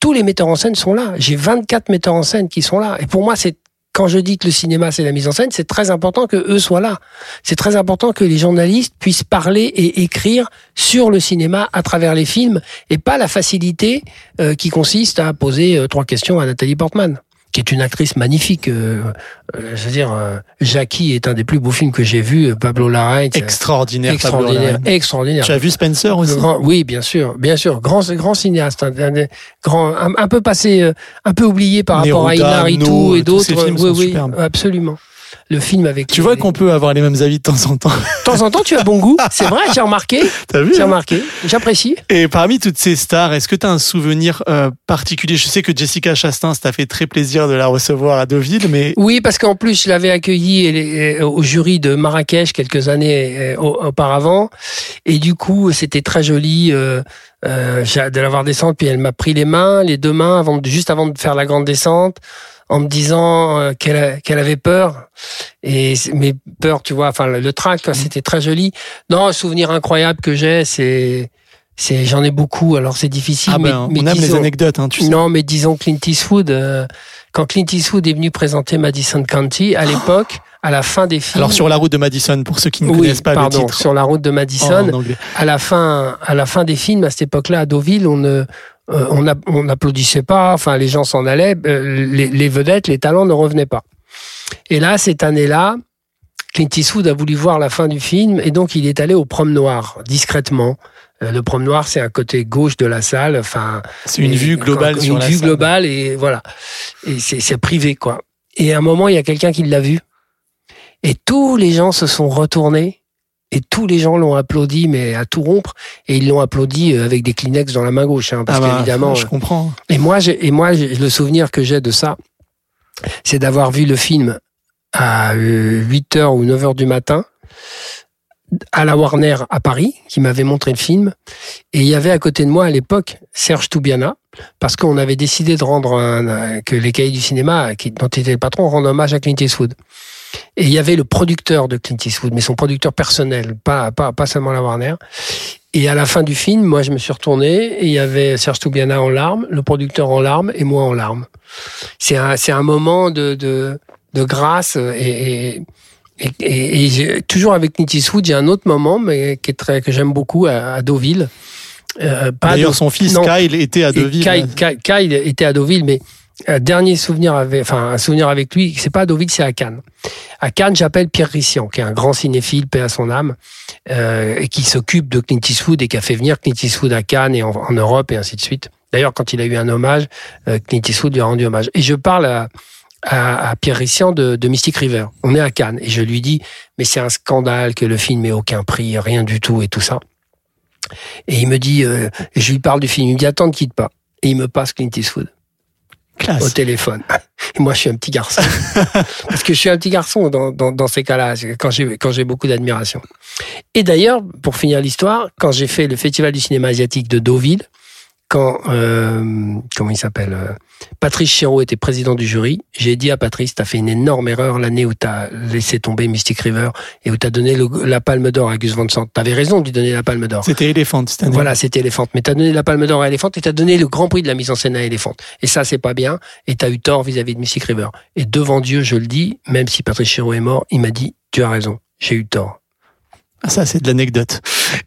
Tous les metteurs en scène sont là. J'ai 24 metteurs en scène qui sont là. Et pour moi, c'est quand je dis que le cinéma c'est la mise en scène, c'est très important que eux soient là. C'est très important que les journalistes puissent parler et écrire sur le cinéma à travers les films et pas la facilité euh, qui consiste à poser euh, trois questions à Nathalie Portman qui est une actrice magnifique. Euh, euh, je veux dire, euh, Jackie est un des plus beaux films que j'ai vu. Pablo Larraín. Extraordinaire. Extraordinaire. extraordinaire. Tu as vu Spencer aussi? Oui, bien sûr, bien sûr. Grand, grand cinéaste, un, grand, un, peu passé, un peu oublié par rapport à Inaritu et d'autres. Oui, oui, absolument. Le film avec. Tu vois qu'on peut avoir les mêmes avis de temps en temps. De temps en temps, tu as bon goût. C'est vrai, j'ai remarqué. T'as vu J'ai hein remarqué. J'apprécie. Et parmi toutes ces stars, est-ce que tu as un souvenir euh, particulier? Je sais que Jessica Chastain, ça t'a fait très plaisir de la recevoir à Deauville, mais Oui, parce qu'en plus, je l'avais accueillie au jury de Marrakech quelques années euh, au- auparavant. Et du coup, c'était très joli euh, euh, de la voir descendre. Puis elle m'a pris les mains, les deux mains, avant juste avant de faire la grande descente, en me disant euh, qu'elle qu'elle avait peur. Et mes peurs, tu vois, enfin le trac, quoi, c'était très joli. Non, un souvenir incroyable que j'ai, c'est... C'est, j'en ai beaucoup, alors c'est difficile. ah mais, ben, mais on aime les anecdotes, hein, tu sais. non, mais disons Clint Eastwood. euh, quand Clint Eastwood est venu présenter Madison County, à l'époque, à la fin des films. Alors sur la route de Madison, pour ceux qui ne oui, connaissent pas pardon, le titre sur la route de en, Madison, en à la fin, à la fin des films, à cette époque-là, à Deauville, on ne, euh, on a- on n'applaudissait pas. Enfin, les gens s'en allaient. euh, les, les vedettes, les talents ne revenaient pas. Et là, cette année-là, Clint Eastwood a voulu voir la fin du film et donc il est allé au prom noir discrètement. Euh, Le prom noir, c'est un côté gauche de la salle. Enfin, C'est une et vue globale quand- sur une la vue salle. globale et voilà. Et c'est c'est privé quoi. Et à un moment, il y a quelqu'un qui l'a vu. Et tous les gens se sont retournés et tous les gens l'ont applaudi, mais à tout rompre. Et ils l'ont applaudi euh, avec des Kleenex dans la main gauche, hein, parce Ah bah, qu'évidemment. je comprends. Et moi, et moi, le souvenir que j'ai de ça, c'est d'avoir vu le film à 8h ou 9h du matin à la Warner à Paris, qui m'avait montré le film. Et il y avait à côté de moi à l'époque Serge Toubiana, parce qu'on avait décidé de rendre un- que les cahiers du cinéma, qui, dont il était le patron, rendent hommage à Clint Eastwood. Et il y avait le producteur de Clint Eastwood, mais son producteur personnel, pas, pas, pas seulement la Warner. Et à la fin du film, moi, je me suis retourné et il y avait Serge Toubiana en larmes, le producteur en larmes et moi en larmes. C'est un, c'est un moment de, de, de grâce et, et, et, toujours avec Clint Eastwood, j'ai un autre moment, mais qui est très, que j'aime beaucoup à, à Deauville. Euh, D'ailleurs, son fils non. Kyle était à Deauville. Kyle, Kyle- Kyle était à Deauville, mais dernier souvenir avec, enfin, un souvenir avec lui, c'est pas à Deauville, c'est à Cannes. À Cannes, j'appelle Pierre Rissian, qui est un grand cinéphile, paix à son âme, euh, et qui s'occupe de Clint Eastwood et qui a fait venir Clint Eastwood à Cannes et en, Europe et ainsi de suite. D'ailleurs, quand il a eu un hommage, euh, Clint Eastwood lui a rendu hommage. Et je parle à, à, à Pierre Rissian de, de Mystic River. On est à Cannes et je lui dis, mais c'est un scandale que le film ait aucun prix, rien du tout et tout ça. Et il me dit, euh, je lui parle du film, il me dit, attends, ne quitte pas. Et il me passe Clint Eastwood Classe. au téléphone. Et moi, je suis un petit garçon. Parce que je suis un petit garçon dans, dans, dans ces cas-là, quand j'ai, quand j'ai beaucoup d'admiration. Et d'ailleurs, pour finir l'histoire, quand j'ai fait le Festival du cinéma asiatique de Deauville, quand, euh, comment il s'appelle euh, Patrice Chéreau était président du jury, j'ai dit à Patrice, t'as fait une énorme erreur l'année où t'as laissé tomber Mystic River et où t'as donné le- la palme d'or à Gus Van Sant. T'avais raison de lui donner la palme d'or. C'était Elephant cette année. Voilà, c'était Elephant. Mais t'as donné la palme d'or à Elephant et t'as donné le grand prix de la mise en scène à Elephant. Et ça, c'est pas bien. Et t'as eu tort vis-à-vis de Mystic River. Et devant Dieu, je le dis, même si Patrice Chéreau est mort, il m'a dit, tu as raison, j'ai eu tort. Ah, ça, c'est de l'anecdote.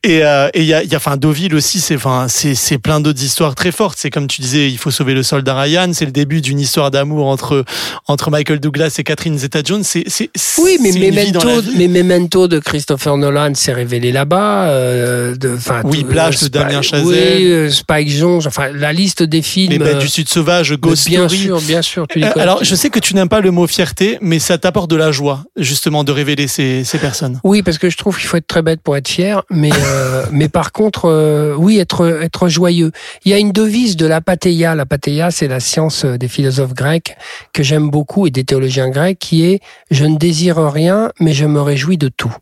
Et euh, et il y a, y a, enfin, Deauville aussi, c'est, enfin, c'est, c'est plein d'autres histoires très fortes. C'est comme tu disais, il faut sauver le soldat Ryan. C'est le début d'une histoire d'amour entre entre Michael Douglas et Catherine Zeta-Jones. C'est, c'est, Oui, mais Memento, mais Memento de Christopher Nolan s'est révélé là-bas. Euh, de, Oui, Plage de Spike- Damien Chazelle. Oui, euh, Spike Jonze. Enfin, la liste des films. Les bêtes euh, du Sud sauvage, Ghost bien Story. sûr, bien sûr. Tu les Euh, alors, je sais que tu n'aimes pas le mot fierté, mais ça t'apporte de la joie, justement, de révéler ces, ces personnes. Oui, parce que je trouve qu'il faut être très bête pour être fier, mais euh, mais par contre, euh, oui, être être joyeux. Il y a une devise de la patheia. La c'est la science des philosophes grecs que j'aime beaucoup et des théologiens grecs, qui est je ne désire rien, mais je me réjouis de tout.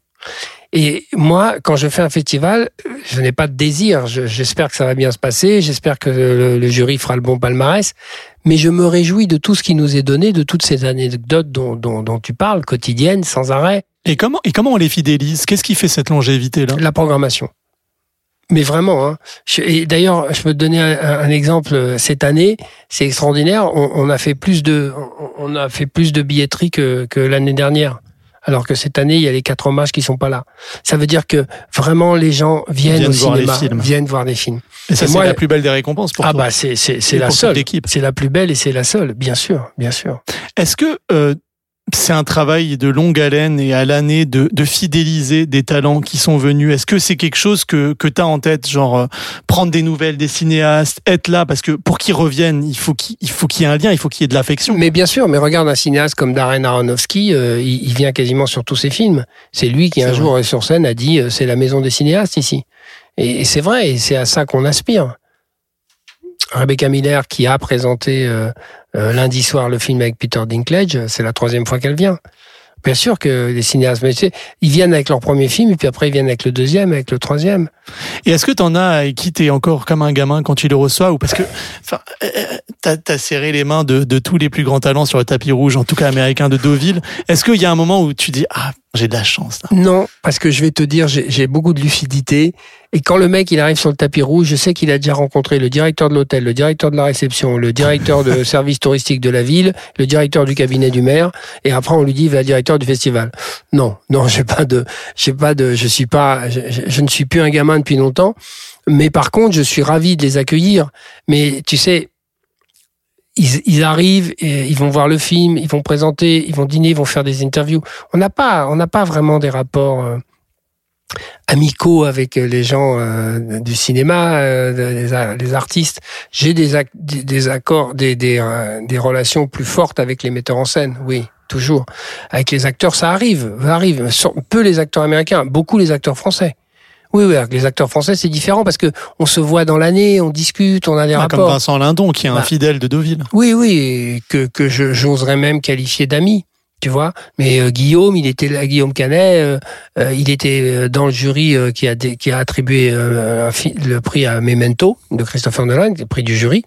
Et moi, quand je fais un festival, je n'ai pas de désir. Je- J'espère que ça va bien se passer. J'espère que le, le jury fera le bon palmarès. Mais je me réjouis de tout ce qui nous est donné, de toutes ces anecdotes dont, dont, dont tu parles, quotidiennes, sans arrêt. Et comment, et comment on les fidélise? Qu'est-ce qui fait cette longévité-là La programmation. Mais vraiment, hein. Et d'ailleurs, je peux te donner un, un exemple. euh, Cette année, c'est extraordinaire. On, on a fait plus de, on, a fait plus de billetterie que, que l'année dernière. Alors que cette année, il y a les quatre hommages qui sont pas là. Ça veut dire que vraiment les gens viennent, Viennent au voir les cinéma, films. viennent voir des films. Et ça, c'est moi, la plus belle des récompenses pour ah toi. bah c'est c'est la seule. C'est la plus belle et c'est la seule, bien sûr, bien sûr. Est-ce que euh, c'est un travail de longue haleine et à l'année de, de, fidéliser des talents qui sont venus. Est-ce que c'est quelque chose que, que tu as en tête, genre euh, prendre des nouvelles des cinéastes, être là, parce que pour qu'ils reviennent, il faut qu'il faut qu'il y ait un lien, il faut qu'il y ait de l'affection. Mais bien sûr, mais regarde un cinéaste comme Darren Aronofsky, euh, il, il, vient quasiment sur tous ses films. C'est lui qui un jour vrai. sur scène a dit c'est la maison des cinéastes ici. Et, et c'est vrai, et c'est à ça qu'on aspire. Rebecca Miller qui a présenté euh, euh, lundi soir le film avec Peter Dinklage, c'est la troisième fois qu'elle vient. Bien sûr que les cinéastes, mais tu sais, ils viennent avec leur premier film et puis après ils viennent avec le deuxième, avec le troisième. Et est-ce que t'en as et qui t'es encore comme un gamin quand tu le reçois ou parce que, enfin, t'as as serré les mains de, de tous les plus grands talents sur le tapis rouge, en tout cas américain de Deauville. Est-ce qu'il y a un moment où tu dis ah j'ai de la chance là. Non, parce que je vais te dire, j'ai beaucoup de lucidité. Et quand le mec il arrive sur le tapis rouge, je sais qu'il a déjà rencontré le directeur de l'hôtel, le directeur de la réception, le directeur de service touristique de la ville, le directeur du cabinet du maire, et après on lui dit va directeur du festival. Non, non, j'ai pas de, j'ai pas de, je suis pas, je, je ne suis plus un gamin depuis longtemps. Mais par contre, je suis ravi de les accueillir. Mais tu sais, ils, ils, arrivent, ils vont voir le film, ils vont présenter, ils vont dîner, ils vont faire des interviews. On n'a pas, on n'a pas vraiment des rapports euh, amicaux avec les gens euh, du cinéma, euh, les, les, artistes. J'ai des, des, des, accords, des, des, euh, des relations plus fortes avec les metteurs en scène. Oui, toujours. Avec les acteurs, ça arrive, ça arrive. Peu les acteurs américains, beaucoup les acteurs français. Oui, oui, avec les acteurs français, c'est différent parce que on se voit dans l'année, on discute, on a des ah, rapports. Comme Vincent Lindon, qui est bah, un fidèle de Deauville. Oui, oui, que, que j'oserais même qualifier d'ami tu vois. Mais euh, Guillaume, il était là, Guillaume Canet, euh, euh, il était dans le jury qui a qui a attribué le prix à Memento de Christopher Nolan, le prix du jury.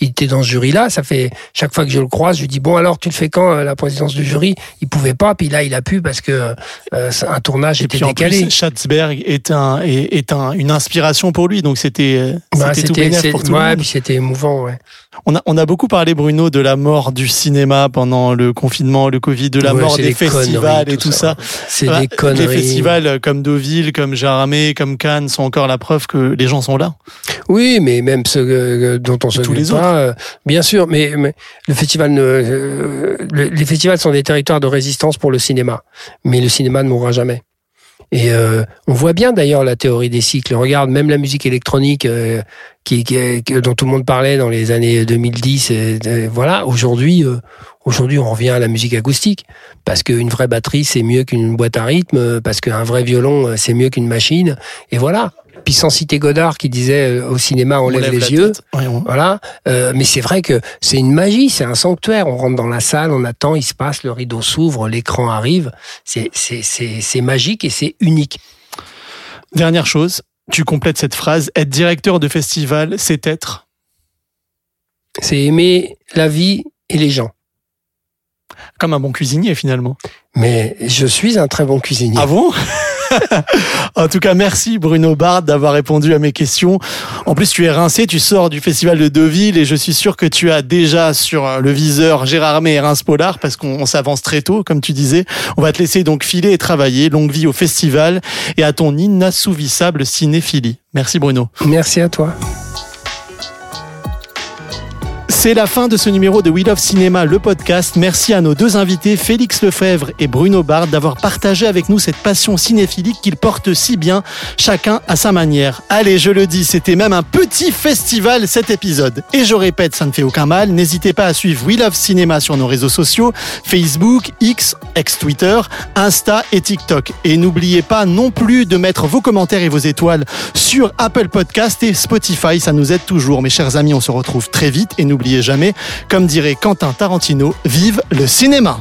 Il était dans ce jury-là. Ça fait chaque fois que je le croise, je lui dis bon alors tu le fais quand la présidence du jury? Il pouvait pas, puis là il a pu parce que un tournage Et était puis, décalé. En plus, Schatzberg est un est, est un, une inspiration pour lui, donc c'était bah, c'était tout bénef pour tout ouais, le monde. puis c'était émouvant, ouais. On a, on a beaucoup parlé, Bruno, de la mort du cinéma pendant le confinement, le Covid, de la Ouais, mort des, festivals et tout ça. ça. C'est Voilà, des conneries. Les festivals comme Deauville, comme Jaramé, comme Cannes sont encore la preuve que les gens sont là. Oui, mais même ceux euh, dont on se tous les pas, euh, bien sûr. Mais, mais le festival, ne, euh, le- les festivals sont des territoires de résistance pour le cinéma, mais le cinéma ne mourra jamais. Et euh, on voit bien d'ailleurs la théorie des cycles. Regarde, même la musique électronique euh, qui, qui- qui- dont tout le monde parlait dans les années 2010. et, euh, voilà, aujourd'hui, euh, aujourd'hui, on revient à la musique acoustique parce qu'une vraie batterie c'est mieux qu'une boîte à rythme, euh, parce qu'un vrai violon euh, c'est mieux qu'une machine. Et voilà. Puis sans citer Godard qui disait euh, au cinéma on, lève, lève les yeux. Ouais, Voilà. Euh, mais c'est vrai que c'est une magie, c'est un sanctuaire. On rentre dans la salle, on attend, il se passe, le rideau s'ouvre, l'écran arrive. C'est c'est c'est c'est magique et c'est unique. Dernière chose, tu complètes cette phrase. Être directeur de festival, c'est être. C'est aimer la vie et les gens. Comme un bon cuisinier finalement. Mais je suis un très bon cuisinier. Ah bon En tout cas, merci Bruno Bard d'avoir répondu à mes questions. En plus, tu es rincé, tu sors du festival de Deauville et je suis sûr que tu as déjà sur le viseur Gérard Armé et Reims Polar parce qu'on on s'avance très tôt, comme tu disais. On va te laisser donc filer et travailler. Longue vie au festival et à ton inassouvissable cinéphilie. Merci Bruno. Merci à toi. C'est la fin de ce numéro de We Love Cinéma, le podcast. Merci à nos deux invités, Félix Lefebvre et Bruno Bard, d'avoir partagé avec nous cette passion cinéphilique qu'ils portent si bien, chacun à sa manière. Allez, je le dis, c'était même un petit festival cet épisode. Et je répète, ça ne fait aucun mal. N'hésitez pas à suivre We Love Cinéma sur nos réseaux sociaux, Facebook, X, ex-Twitter, Insta et TikTok. Et n'oubliez pas non plus de mettre vos commentaires et vos étoiles sur Apple Podcast et Spotify. Ça nous aide toujours. Mes chers amis, on se retrouve très vite et jamais, comme dirait Quentin Tarantino, vive le cinéma!